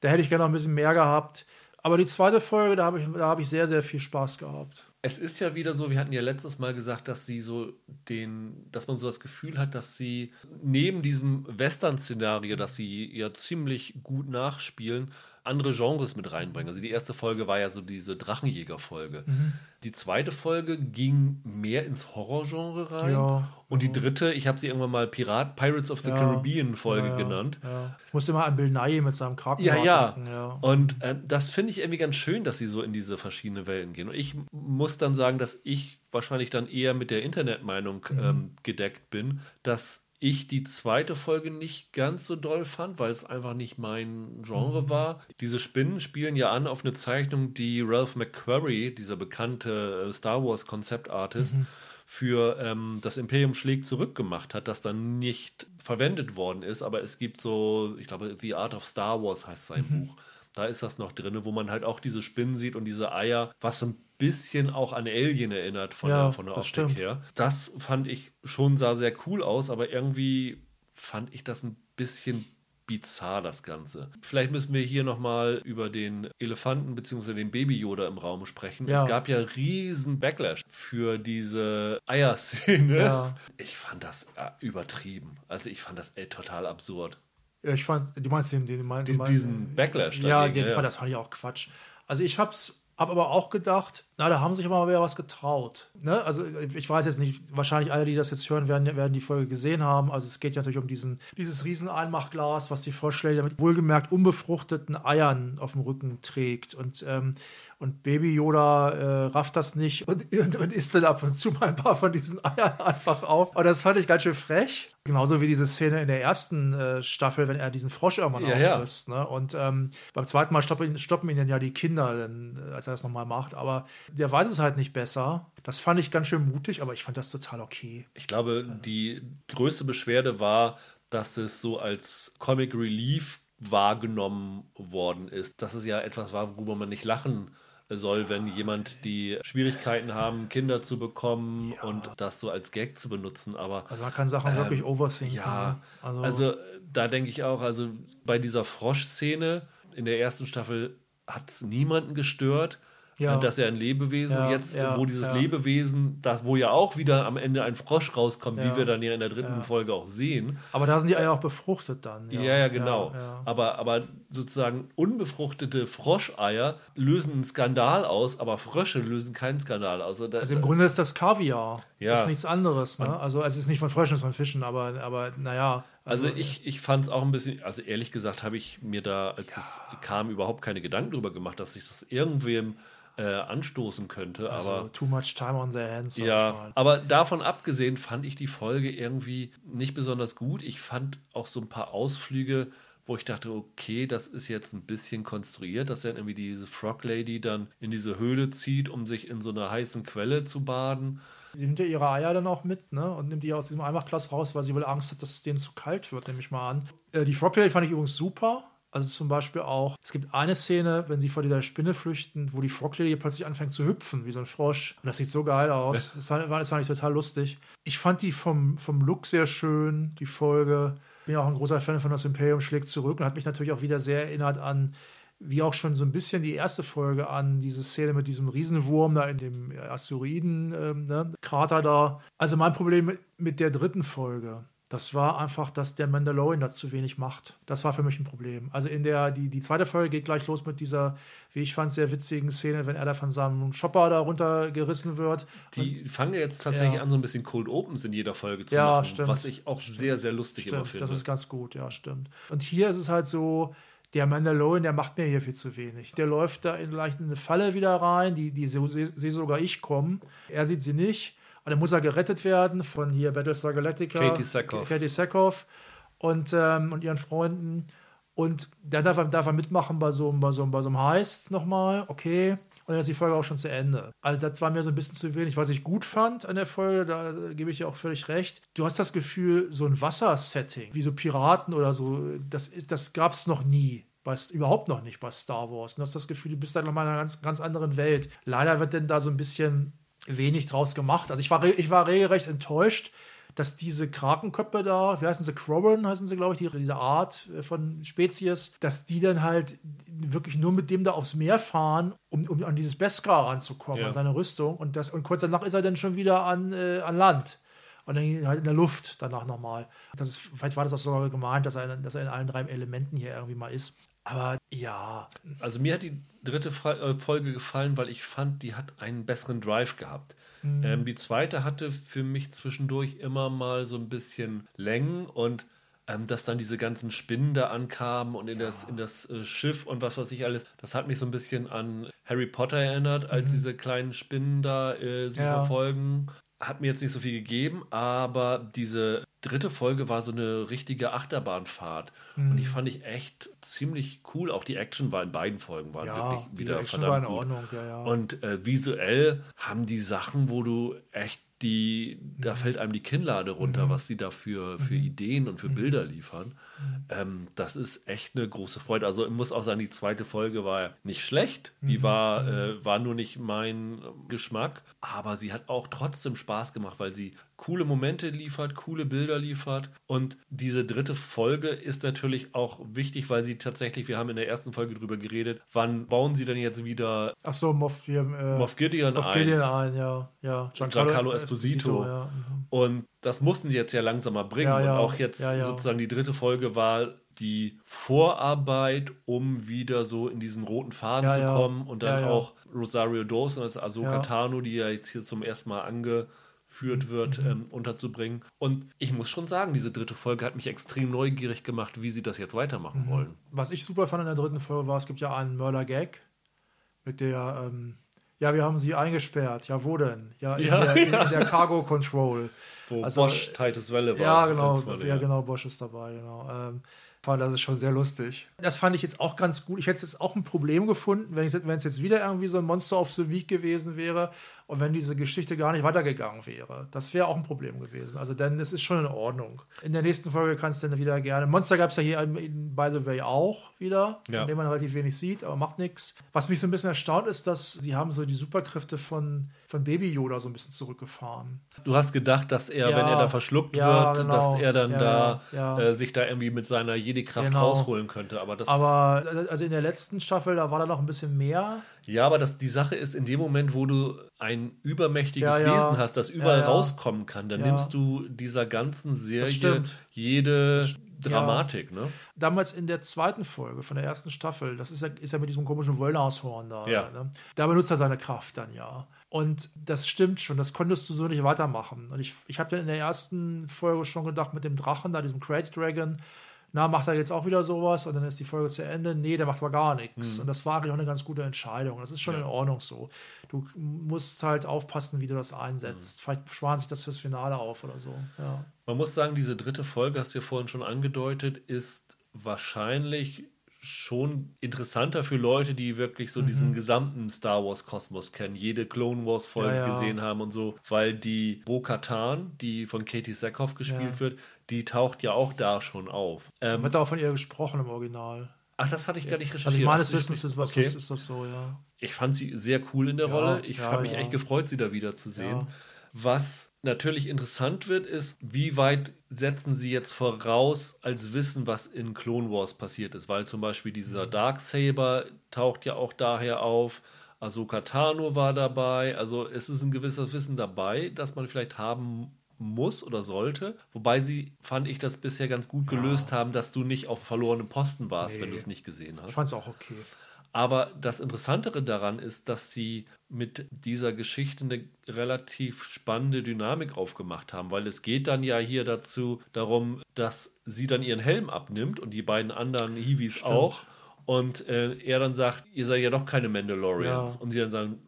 S2: Da hätte ich gerne noch ein bisschen mehr gehabt. Aber die zweite Folge, da habe ich, hab ich sehr, sehr viel Spaß gehabt.
S1: Es ist ja wieder so, wir hatten ja letztes Mal gesagt, dass sie so den, dass man so das Gefühl hat, dass sie neben diesem Western-Szenario, dass sie ja ziemlich gut nachspielen, andere Genres mit reinbringen. Also die erste Folge war ja so diese Drachenjäger-Folge. Mhm. Die zweite Folge ging mehr ins Horrorgenre rein. Ja, und die dritte, ich habe sie irgendwann mal Pirat, Pirates of the ja, Caribbean Folge ja, genannt.
S2: Ich musste mal an Bill Nye mit seinem Kraken
S1: Ja, ja. Und äh, das finde ich irgendwie ganz schön, dass sie so in diese verschiedenen Welten gehen. Und ich muss dann sagen, dass ich wahrscheinlich dann eher mit der Internetmeinung mhm. ähm, gedeckt bin, dass ich die zweite Folge nicht ganz so doll fand, weil es einfach nicht mein Genre mhm. war. Diese Spinnen spielen ja an auf eine Zeichnung, die Ralph McQuarrie, dieser bekannte äh, Star Wars Konzeptartist, mhm. für ähm, das Imperium schlägt zurückgemacht hat, das dann nicht verwendet worden ist. Aber es gibt so, ich glaube, The Art of Star Wars heißt sein mhm. Buch. Da ist das noch drin, wo man halt auch diese Spinnen sieht und diese Eier, was ein bisschen auch an Alien erinnert von ja, der, von der Optik stimmt. her. Das fand ich schon, sah sehr cool aus, aber irgendwie fand ich das ein bisschen bizarr, das Ganze. Vielleicht müssen wir hier nochmal über den Elefanten bzw. den Baby-Yoda im Raum sprechen. Ja. Es gab ja riesen Backlash für diese Eierszene. Ja. Ich fand das äh, übertrieben. Also ich fand das ey, total absurd.
S2: Ich fand, du meinst den, den, den,
S1: den diesen Backlash.
S2: Ja, den, ja. das fand ich auch Quatsch. Also ich hab's Hab aber auch gedacht, na, da haben sich aber mal wieder was getraut. Ne? Also ich weiß jetzt nicht, wahrscheinlich alle, die das jetzt hören, werden, werden die Folge gesehen haben. Also es geht ja natürlich um diesen, dieses riesen Einmachglas, was die Vorschläge mit wohlgemerkt unbefruchteten Eiern auf dem Rücken trägt. Und ähm, und Baby Yoda äh, rafft das nicht und, und, und isst dann ab und zu mal ein paar von diesen Eiern [laughs] einfach auf. Und das fand ich ganz schön frech. Genauso wie diese Szene in der ersten äh, Staffel, wenn er diesen Frosch irgendwann ja, auffrisst. Ja. Ne? Und ähm, beim zweiten Mal stoppen, stoppen ihn dann ja die Kinder, dann, äh, als er das nochmal macht. Aber der weiß es halt nicht besser. Das fand ich ganz schön mutig, aber ich fand das total okay.
S1: Ich glaube, die größte Beschwerde war, dass es so als Comic Relief wahrgenommen worden ist. Dass es ja etwas war, worüber man nicht lachen soll, wenn jemand die Schwierigkeiten haben, Kinder zu bekommen ja. und das so als Gag zu benutzen. Aber
S2: also man kann Sachen ähm, wirklich overthinken.
S1: Ja, ne? also, also da denke ich auch, also bei dieser Frosch-Szene in der ersten Staffel hat es niemanden gestört ja. dass er ein Lebewesen ja, jetzt, ja, wo dieses Lebewesen, da, wo ja auch wieder am Ende ein Frosch rauskommt, wie wir dann ja in der dritten Folge auch sehen.
S2: Aber da sind die Eier auch befruchtet dann.
S1: Ja, ja, genau. Aber, aber sozusagen unbefruchtete Froscheier lösen einen Skandal aus, aber Frösche lösen keinen Skandal aus.
S2: Also, also im Grunde ist das Kaviar. Ja. Das ist nichts anderes. Ne? Also es ist nicht von Fröschen, es ist von Fischen, aber, aber naja.
S1: Also, also ich, ich fand es auch ein bisschen, also ehrlich gesagt habe ich mir da, als es kam, überhaupt keine Gedanken darüber gemacht, dass sich das irgendwem äh, anstoßen könnte. Also aber
S2: too much time on their hands.
S1: Ja, aber davon abgesehen fand ich die Folge irgendwie nicht besonders gut. Ich fand auch so ein paar Ausflüge, wo ich dachte, okay, das ist jetzt ein bisschen konstruiert, dass dann irgendwie diese Frog Lady dann in diese Höhle zieht, um sich in so einer heißen Quelle zu baden.
S2: Sie nimmt ja ihre Eier dann auch mit, ne? Und nimmt die aus diesem Einmachglas raus, weil sie wohl Angst hat, dass es denen zu kalt wird, nehme ich mal an. Äh, die Frog Lady fand ich übrigens super. Also zum Beispiel auch, es gibt eine Szene, wenn sie vor dieser Spinne flüchten, wo die Frog Lady plötzlich anfängt zu hüpfen, wie so ein Frosch. Und das sieht so geil aus. Das war, das ich total lustig. Ich fand die vom, vom Look sehr schön, die Folge. Bin ja auch ein großer Fan von Das Imperium schlägt zurück und hat mich natürlich auch wieder sehr erinnert an wie auch schon so ein bisschen die erste Folge an, diese Szene mit diesem Riesenwurm da in dem Asteroiden-Krater ähm, ne, da. Also mein Problem mit der dritten Folge das war einfach, dass der Mandalorian da zu wenig macht. Das war für mich ein Problem. Also in der, die, die zweite Folge geht gleich los mit dieser, wie ich fand, sehr witzigen Szene, wenn er da von seinem Shopper da runtergerissen wird.
S1: Die Und, fangen jetzt tatsächlich ja. an, so ein bisschen Cold Opens in jeder Folge zu ja, machen. Stimmt. Was ich auch stimmt. sehr, sehr lustig
S2: stimmt.
S1: immer finde.
S2: Das ist ganz gut, ja, stimmt. Und hier ist es halt so, der Mandalorian, der macht mir hier viel zu wenig. Der läuft da in leicht in eine Falle wieder rein, die, die sehe seh sogar ich kommen. Er sieht sie nicht. Und dann muss er gerettet werden von hier Battlestar Galactica.
S1: Katie Sackhoff.
S2: Katie Sackhoff und, ähm, und ihren Freunden. Und dann darf er, darf er mitmachen bei so, bei, so, bei so einem Heist nochmal. Okay. Und dann ist die Folge auch schon zu Ende. Also, das war mir so ein bisschen zu wenig. Was ich gut fand an der Folge, da gebe ich dir auch völlig recht. Du hast das Gefühl, so ein Wassersetting, wie so Piraten oder so, das, das gab es noch nie. Bei, überhaupt noch nicht bei Star Wars. Du hast das Gefühl, du bist da nochmal in einer ganz, ganz anderen Welt. Leider wird denn da so ein bisschen wenig draus gemacht. Also ich war, ich war regelrecht enttäuscht, dass diese Krakenköpfe da, wie heißen sie, Crowan heißen sie, glaube ich, die, diese Art äh, von Spezies, dass die dann halt wirklich nur mit dem da aufs Meer fahren, um, um an dieses Beskar ranzukommen, ja. an seine Rüstung. Und, das, und kurz danach ist er dann schon wieder an, äh, an Land. Und dann halt in der Luft danach nochmal. Das ist, vielleicht war das auch sogar gemeint, dass er, dass er in allen drei Elementen hier irgendwie mal ist. Aber ja.
S1: Also mir hat die dritte äh, Folge gefallen, weil ich fand, die hat einen besseren Drive gehabt. Mhm. Ähm, die zweite hatte für mich zwischendurch immer mal so ein bisschen Längen und ähm, dass dann diese ganzen Spinnen da ankamen und in ja. das, in das äh, Schiff und was weiß ich alles, das hat mich so ein bisschen an Harry Potter erinnert, als mhm. diese kleinen Spinnen da äh, sie ja. verfolgen. Hat mir jetzt nicht so viel gegeben, aber diese dritte Folge war so eine richtige Achterbahnfahrt. Mhm. Und die fand ich echt ziemlich cool. Auch die Action war in beiden Folgen waren ja, wirklich wieder verdammt gut. Ordnung, ja, ja. Und äh, visuell haben die Sachen, wo du echt die, da mhm. fällt einem die Kinnlade runter, mhm. was sie da für, für mhm. Ideen und für mhm. Bilder liefern. Mhm. Ähm, das ist echt eine große Freude. Also ich muss auch sagen, die zweite Folge war nicht schlecht. Die war, äh, war nur nicht mein Geschmack, aber sie hat auch trotzdem Spaß gemacht, weil sie coole Momente liefert, coole Bilder liefert. Und diese dritte Folge ist natürlich auch wichtig, weil sie tatsächlich, wir haben in der ersten Folge drüber geredet, wann bauen sie denn jetzt wieder
S2: Ach so, Moff, äh,
S1: Moff Gideon
S2: Moff ein? Gideon ein, ja. ja.
S1: Giancarlo, Giancarlo Esposito. Esposito ja. Mhm. Und das mussten sie jetzt ja langsam mal bringen. Ja, ja. Und auch jetzt sozusagen die dritte Folge war die Vorarbeit, um wieder so in diesen roten Faden
S2: Ja,
S1: zu
S2: ja.
S1: kommen und dann
S2: Ja, ja.
S1: auch Rosario Dawson als Ahsoka
S2: Ja.
S1: Tano, die ja jetzt hier zum ersten Mal angeführt wird,
S2: Mhm.
S1: ähm, unterzubringen. Und ich muss schon sagen, diese dritte Folge hat mich extrem neugierig gemacht, wie sie das jetzt weitermachen
S2: Mhm.
S1: wollen.
S2: Was ich super fand in der dritten Folge war, es gibt ja einen Mörder-Gag mit der, ähm, ja, wir haben sie eingesperrt. Ja, wo denn? Ja, in,
S1: Ja,
S2: der,
S1: ja.
S2: in der Cargo Control.
S1: Wo
S2: Also,
S1: Bosch Titus Welle war.
S2: Ja, genau,
S1: Wolle,
S2: ja, genau, Bosch ist dabei, genau. Ähm, fand das ist schon sehr lustig. Das fand ich jetzt auch ganz gut. Ich hätte jetzt auch ein Problem gefunden, wenn, ich, wenn es jetzt wieder irgendwie so ein Monster of the Week gewesen wäre und wenn diese Geschichte gar nicht weitergegangen wäre. Das wäre auch ein Problem gewesen. Also, denn es ist schon in Ordnung. In der nächsten Folge kannst du dann wieder gerne. Monster gab es ja hier, in, by the way, auch wieder,
S1: Ja.
S2: von dem man relativ wenig sieht, aber macht nichts. Was mich so ein bisschen erstaunt ist, dass sie haben so die Superkräfte von, von Baby Yoda so ein bisschen zurückgefahren.
S1: Du hast gedacht, dass er,
S2: Ja.
S1: wenn er da verschluckt
S2: Ja,
S1: wird,
S2: genau.
S1: dass er dann da. Äh, sich da irgendwie mit seiner Jedi-Kraft
S2: Genau.
S1: rausholen könnte. Aber das,
S2: Aber also in der letzten Staffel, da war da noch ein bisschen mehr.
S1: Ja, aber das, die Sache ist, in dem Moment, wo du ein übermächtiges
S2: Ja, ja.
S1: Wesen hast, das überall rauskommen kann, dann nimmst du dieser ganzen Serie jede Dramatik. Ne?
S2: Damals in der zweiten Folge von der ersten Staffel, das ist ja, ist ja mit diesem komischen Wollnashorn da.
S1: Ja.
S2: Ne? Da benutzt er seine Kraft dann ja. Und das stimmt schon, das konntest du so nicht weitermachen. Und ich, ich habe dann in der ersten Folge schon gedacht, mit dem Drachen, da diesem Crate Dragon, na, macht er jetzt auch wieder sowas und dann ist die Folge zu Ende. Nee, der macht aber gar nichts. Und das war eigentlich auch eine ganz gute Entscheidung. Das ist schon in Ordnung so. Du musst halt aufpassen, wie du das einsetzt. Vielleicht sparen sich das fürs Finale auf oder so. Ja.
S1: Man muss sagen, diese dritte Folge, hast du ja vorhin schon angedeutet, ist wahrscheinlich schon interessanter für Leute, die wirklich so diesen gesamten Star Wars Kosmos kennen, jede Clone Wars Folge
S2: Ja, ja.
S1: gesehen haben und so, weil die Bo-Katan, die von Katie Sackhoff gespielt
S2: Ja.
S1: wird, die taucht ja auch da schon auf. Ähm,
S2: Wird auch von ihr gesprochen im Original.
S1: ach, das hatte ich gar nicht recherchiert.
S2: Also meines Wissens ist, was
S1: okay.
S2: ist, ist das so, ja.
S1: Ich fand sie sehr cool in der Rolle. Ich habe mich echt gefreut, sie da wieder zu sehen. Was natürlich interessant wird, ist, wie weit setzen sie jetzt voraus als Wissen, was in Clone Wars passiert ist. Weil zum Beispiel
S2: Mhm.
S1: dieser Darksaber taucht ja auch daher auf. Ahsoka Tano war dabei. Also es ist ein gewisses Wissen dabei, das man vielleicht haben muss oder sollte. Wobei sie, fand ich, das bisher ganz gut gelöst haben, dass du nicht auf verlorenem Posten warst, wenn
S2: Nee.
S1: du es nicht gesehen hast.
S2: Ich fand es auch okay.
S1: Aber das Interessantere daran ist, dass sie mit dieser Geschichte eine relativ spannende Dynamik aufgemacht haben, weil es geht dann ja hier dazu darum, dass sie dann ihren Helm abnimmt und die beiden anderen Hiwis
S2: Stimmt.
S1: auch. Und äh, er dann sagt, ihr seid ja doch keine Mandalorians.
S2: Ja.
S1: Und sie dann sagen,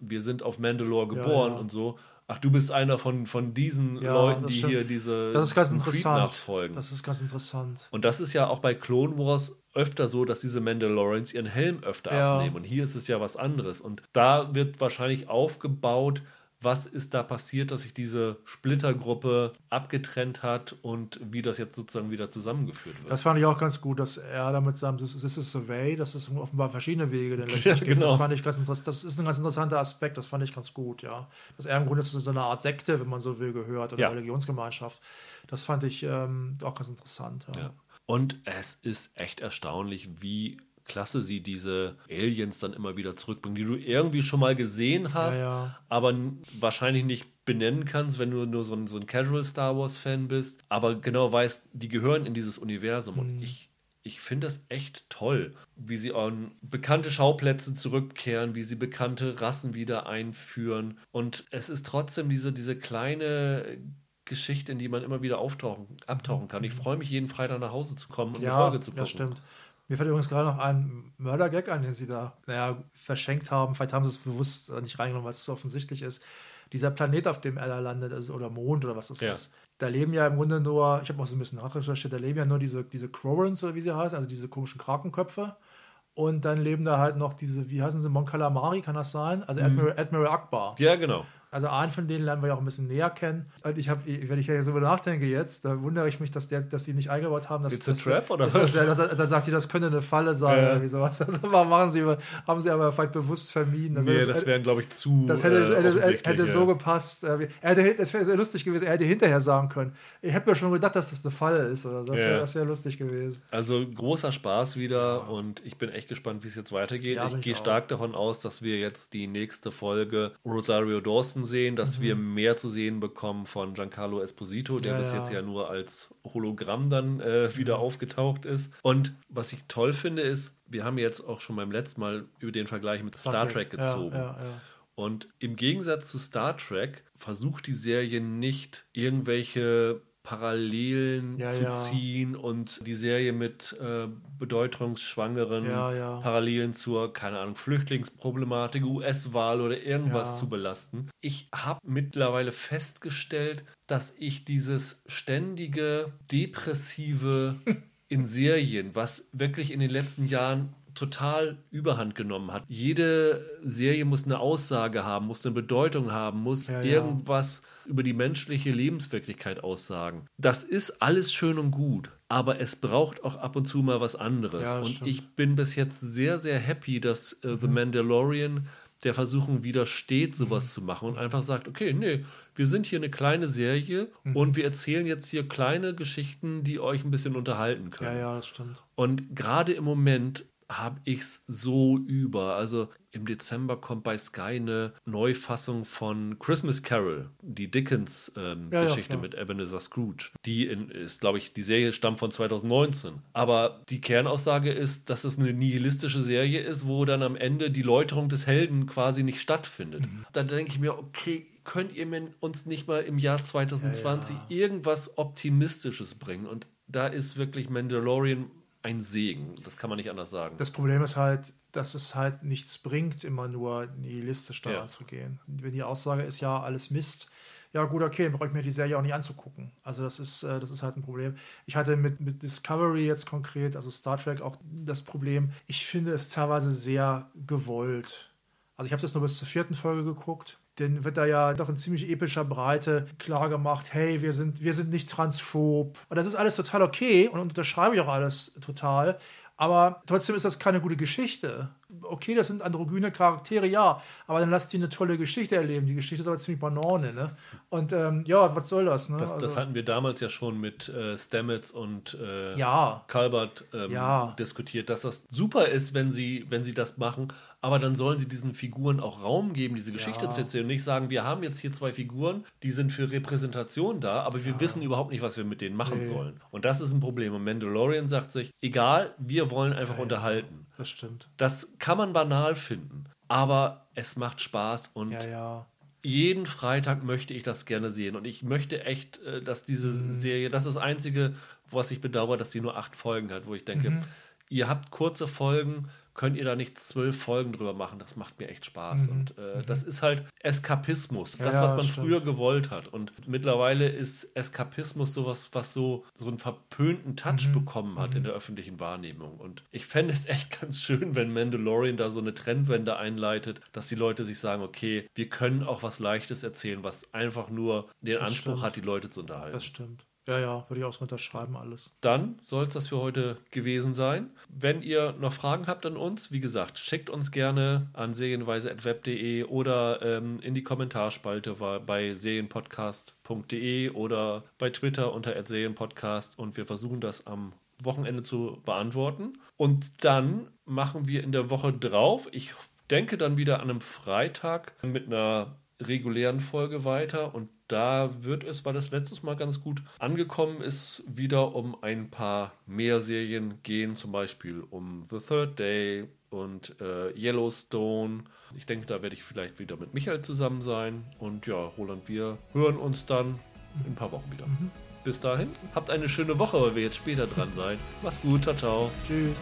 S1: wir sind auf Mandalore geboren
S2: ja.
S1: und so. Ach, du bist einer von, von diesen
S2: Ja,
S1: Leuten, die hier diese
S2: Das ist ganz interessant.
S1: nachfolgen.
S2: Das ist ganz interessant.
S1: Und das ist ja auch bei Clone Wars öfter so, dass diese Mandalorians ihren Helm öfter
S2: Ja.
S1: abnehmen. Und hier ist es ja was anderes. Und da wird wahrscheinlich aufgebaut, was ist da passiert, dass sich diese Splittergruppe abgetrennt hat und wie das jetzt sozusagen wieder zusammengeführt wird.
S2: Das fand ich auch ganz gut, dass er da mit seinem This, this is the way, dass es offenbar verschiedene Wege denn letztlich [laughs]
S1: Ja,
S2: gibt.
S1: genau.
S2: Das fand ich ganz interessant. Das ist ein ganz interessanter Aspekt, das fand ich ganz gut, ja. Dass er im Grunde zu so einer Art Sekte, wenn man so will, gehört oder
S1: Ja.
S2: Religionsgemeinschaft. Das fand ich ähm, auch ganz interessant. Ja.
S1: Ja. Und es ist echt erstaunlich, wie klasse sie diese Aliens dann immer wieder zurückbringen, die du irgendwie schon mal gesehen hast,
S2: Ja, ja.
S1: aber wahrscheinlich nicht benennen kannst, wenn du nur so ein, so ein Casual Star Wars Fan bist, aber genau weißt, die gehören in dieses Universum
S2: Mhm.
S1: und ich ich finde das echt toll, wie sie an bekannte Schauplätze zurückkehren, wie sie bekannte Rassen wieder einführen. Und es ist trotzdem diese, diese kleine Geschichte, in die man immer wieder auftauchen, abtauchen kann. Ich freue mich, jeden Freitag nach Hause zu kommen und eine
S2: Ja,
S1: Folge zu gucken.
S2: das stimmt. Mir fällt übrigens gerade noch ein Mörder-Gag ein, den sie da naja, verschenkt haben. Vielleicht haben sie es bewusst nicht reingenommen, weil es so offensichtlich ist. Dieser Planet, auf dem er da landet, also, oder Mond oder was das
S1: Ja.
S2: ist, da leben ja im Grunde nur, ich habe auch so ein bisschen nachrecherchiert, da leben ja nur diese, diese Crorans oder wie sie heißen, also diese komischen Krakenköpfe. Und dann leben da halt noch diese, wie heißen sie, Mon Calamari, kann das sein? Also Admiral, Admiral Akbar.
S1: Ja, genau.
S2: Also einen von denen lernen wir ja auch ein bisschen näher kennen. Und ich habe, wenn ich ja so über nachdenke jetzt, da wundere ich mich, dass der, dass die nicht eingebaut haben. Dass,
S1: It's a trap, oder
S2: dass,
S1: was?
S2: Dass, er- dass, er- sagt, das könnte eine Falle sein
S1: Ja.
S2: oder wie sowas. [laughs] Also warum machen sie, haben sie aber vielleicht bewusst vermieden. Das,
S1: Nee,
S2: das,
S1: das wären, glaube ich, zu.
S2: das hätte,
S1: äh,
S2: hätte, hätte
S1: ja.
S2: so gepasst. äh, Er hätte, das wäre sehr lustig gewesen. Er hätte hinterher sagen können. Ich habe mir schon gedacht, dass das eine Falle ist. Oder das wäre das wär lustig gewesen.
S1: Also großer Spaß wieder und ich bin echt gespannt, wie es jetzt weitergeht. Ich gehe stark davon aus, dass wir jetzt die nächste Folge Rosario Dawson wachsen sehen, dass wir mehr zu sehen bekommen von Giancarlo Esposito, der
S2: Ja,
S1: bis jetzt ja nur als Hologramm dann äh, wieder aufgetaucht ist. Und was ich toll finde, ist, wir haben jetzt auch schon beim letzten Mal über den Vergleich mit Star, Trek gezogen.
S2: Ja, ja, ja.
S1: Und im Gegensatz zu Star Trek versucht die Serie nicht irgendwelche Parallelen
S2: Ja,
S1: zu
S2: ja.
S1: ziehen und die Serie mit äh, bedeutungsschwangeren
S2: Ja.
S1: Parallelen zur, keine Ahnung, Flüchtlingsproblematik, US-Wahl oder irgendwas zu belasten. Ich habe mittlerweile festgestellt, dass ich dieses ständige, depressive [laughs] in Serien, was wirklich in den letzten Jahren total überhand genommen hat. Jede Serie muss eine Aussage haben, muss eine Bedeutung haben, muss
S2: Ja, ja.
S1: irgendwas über die menschliche Lebenswirklichkeit aussagen. Das ist alles schön und gut, aber es braucht auch ab und zu mal was anderes.
S2: Ja,
S1: und
S2: stimmt.
S1: ich bin bis jetzt sehr, sehr happy, dass äh, The Mandalorian der Versuchung widersteht, sowas zu machen und einfach sagt, okay, nee, wir sind hier eine kleine Serie und wir erzählen jetzt hier kleine Geschichten, die euch ein bisschen unterhalten
S2: Ja,
S1: können.
S2: ja, das stimmt.
S1: Und gerade im Moment habe ich es so über. Also im Dezember kommt bei Sky eine Neufassung von Christmas Carol, die Dickens-Geschichte ähm,
S2: Ja, ja,
S1: mit Ebenezer Scrooge. Die in, ist, glaube ich, die Serie stammt von 2019. Aber die Kernaussage ist, dass es eine nihilistische Serie ist, wo dann am Ende die Läuterung des Helden quasi nicht stattfindet.
S2: Mhm.
S1: Dann denke ich mir, okay, könnt ihr uns nicht mal im Jahr 2020
S2: Ja,
S1: irgendwas Optimistisches bringen? Und da ist wirklich Mandalorian ein Segen. Das kann man nicht anders sagen.
S2: Das Problem ist halt, dass es halt nichts bringt, immer nur nihilistisch daran
S1: Ja.
S2: zu gehen. Wenn die Aussage ist, ja, alles Mist, ja gut, okay, dann brauche ich mir die Serie auch nicht anzugucken. Also das ist, äh, das ist halt ein Problem. Ich hatte mit, mit Discovery jetzt konkret, also Star Trek, auch das Problem, ich finde es teilweise sehr gewollt. Also ich habe das nur bis zur vierten Folge geguckt. Dann wird da ja doch in ziemlich epischer Breite klar gemacht, hey, wir sind, wir sind nicht transphob. Und das ist alles total okay und unterschreibe ich auch alles total. Aber trotzdem ist das keine gute Geschichte. Okay, das sind androgyne Charaktere, ja, aber dann lasst die eine tolle Geschichte erleben. Die Geschichte ist aber ziemlich Banane, ne? Und ähm, ja, was soll das, ne?
S1: Das, das
S2: Also-
S1: hatten wir damals ja schon mit äh, Stamets und äh,
S2: Ja.
S1: Calvert ähm,
S2: Ja.
S1: diskutiert, dass das super ist, wenn sie, wenn sie das machen, aber dann sollen sie diesen Figuren auch Raum geben, diese Geschichte
S2: Ja.
S1: zu erzählen und nicht sagen, wir haben jetzt hier zwei Figuren, die sind für Repräsentation da, aber wir wissen überhaupt nicht, was wir mit denen machen
S2: Nee.
S1: sollen. Und das ist ein Problem. Und Mandalorian sagt sich, egal, wir wollen einfach unterhalten.
S2: Das stimmt.
S1: Das kann man banal finden, aber es macht Spaß und
S2: Ja, ja.
S1: jeden Freitag möchte ich das gerne sehen. Und ich möchte echt, äh, dass diese
S2: Mhm.
S1: Serie, das ist das Einzige, was ich bedauere, dass sie nur acht Folgen hat, wo ich denke,
S2: Mhm.
S1: ihr habt kurze Folgen, könnt ihr da nicht zwölf Folgen drüber machen. Das macht mir echt Spaß. Und äh, das ist halt Eskapismus,
S2: Mhm.
S1: Das,
S2: ja,
S1: was man
S2: stimmt.
S1: früher gewollt hat. Und mittlerweile ist Eskapismus sowas, was so, so einen verpönten Touch
S2: Mhm.
S1: bekommen hat in der öffentlichen Wahrnehmung. Und ich fände es echt [laughs] ganz schön, wenn Mandalorian da so eine Trendwende einleitet, dass die Leute sich sagen, okay, wir können auch was Leichtes erzählen, was einfach nur den
S2: Das
S1: Anspruch
S2: stimmt.
S1: hat, die Leute zu unterhalten.
S2: Das stimmt. Ja, ja, würde ich auch so unterschreiben alles.
S1: Dann soll es das für heute gewesen sein. Wenn ihr noch Fragen habt an uns, wie gesagt, schickt uns gerne an serienweise.web.de oder ähm, in die Kommentarspalte bei serienpodcast.de oder bei Twitter unter serienpodcast und wir versuchen das am Wochenende zu beantworten. Und dann machen wir in der Woche drauf, ich denke dann wieder an einem Freitag mit einer regulären Folge weiter und da wird es, weil das letztes Mal ganz gut angekommen ist, wieder um ein paar mehr Serien gehen, zum Beispiel um The Third Day und äh, Yellowstone. Ich denke, da werde ich vielleicht wieder mit Michael zusammen sein und ja, Roland, wir hören uns dann in ein paar Wochen wieder. Bis dahin, habt eine schöne Woche, weil wir jetzt später dran seid. Macht's gut, ciao, ciao.
S2: Tschüss.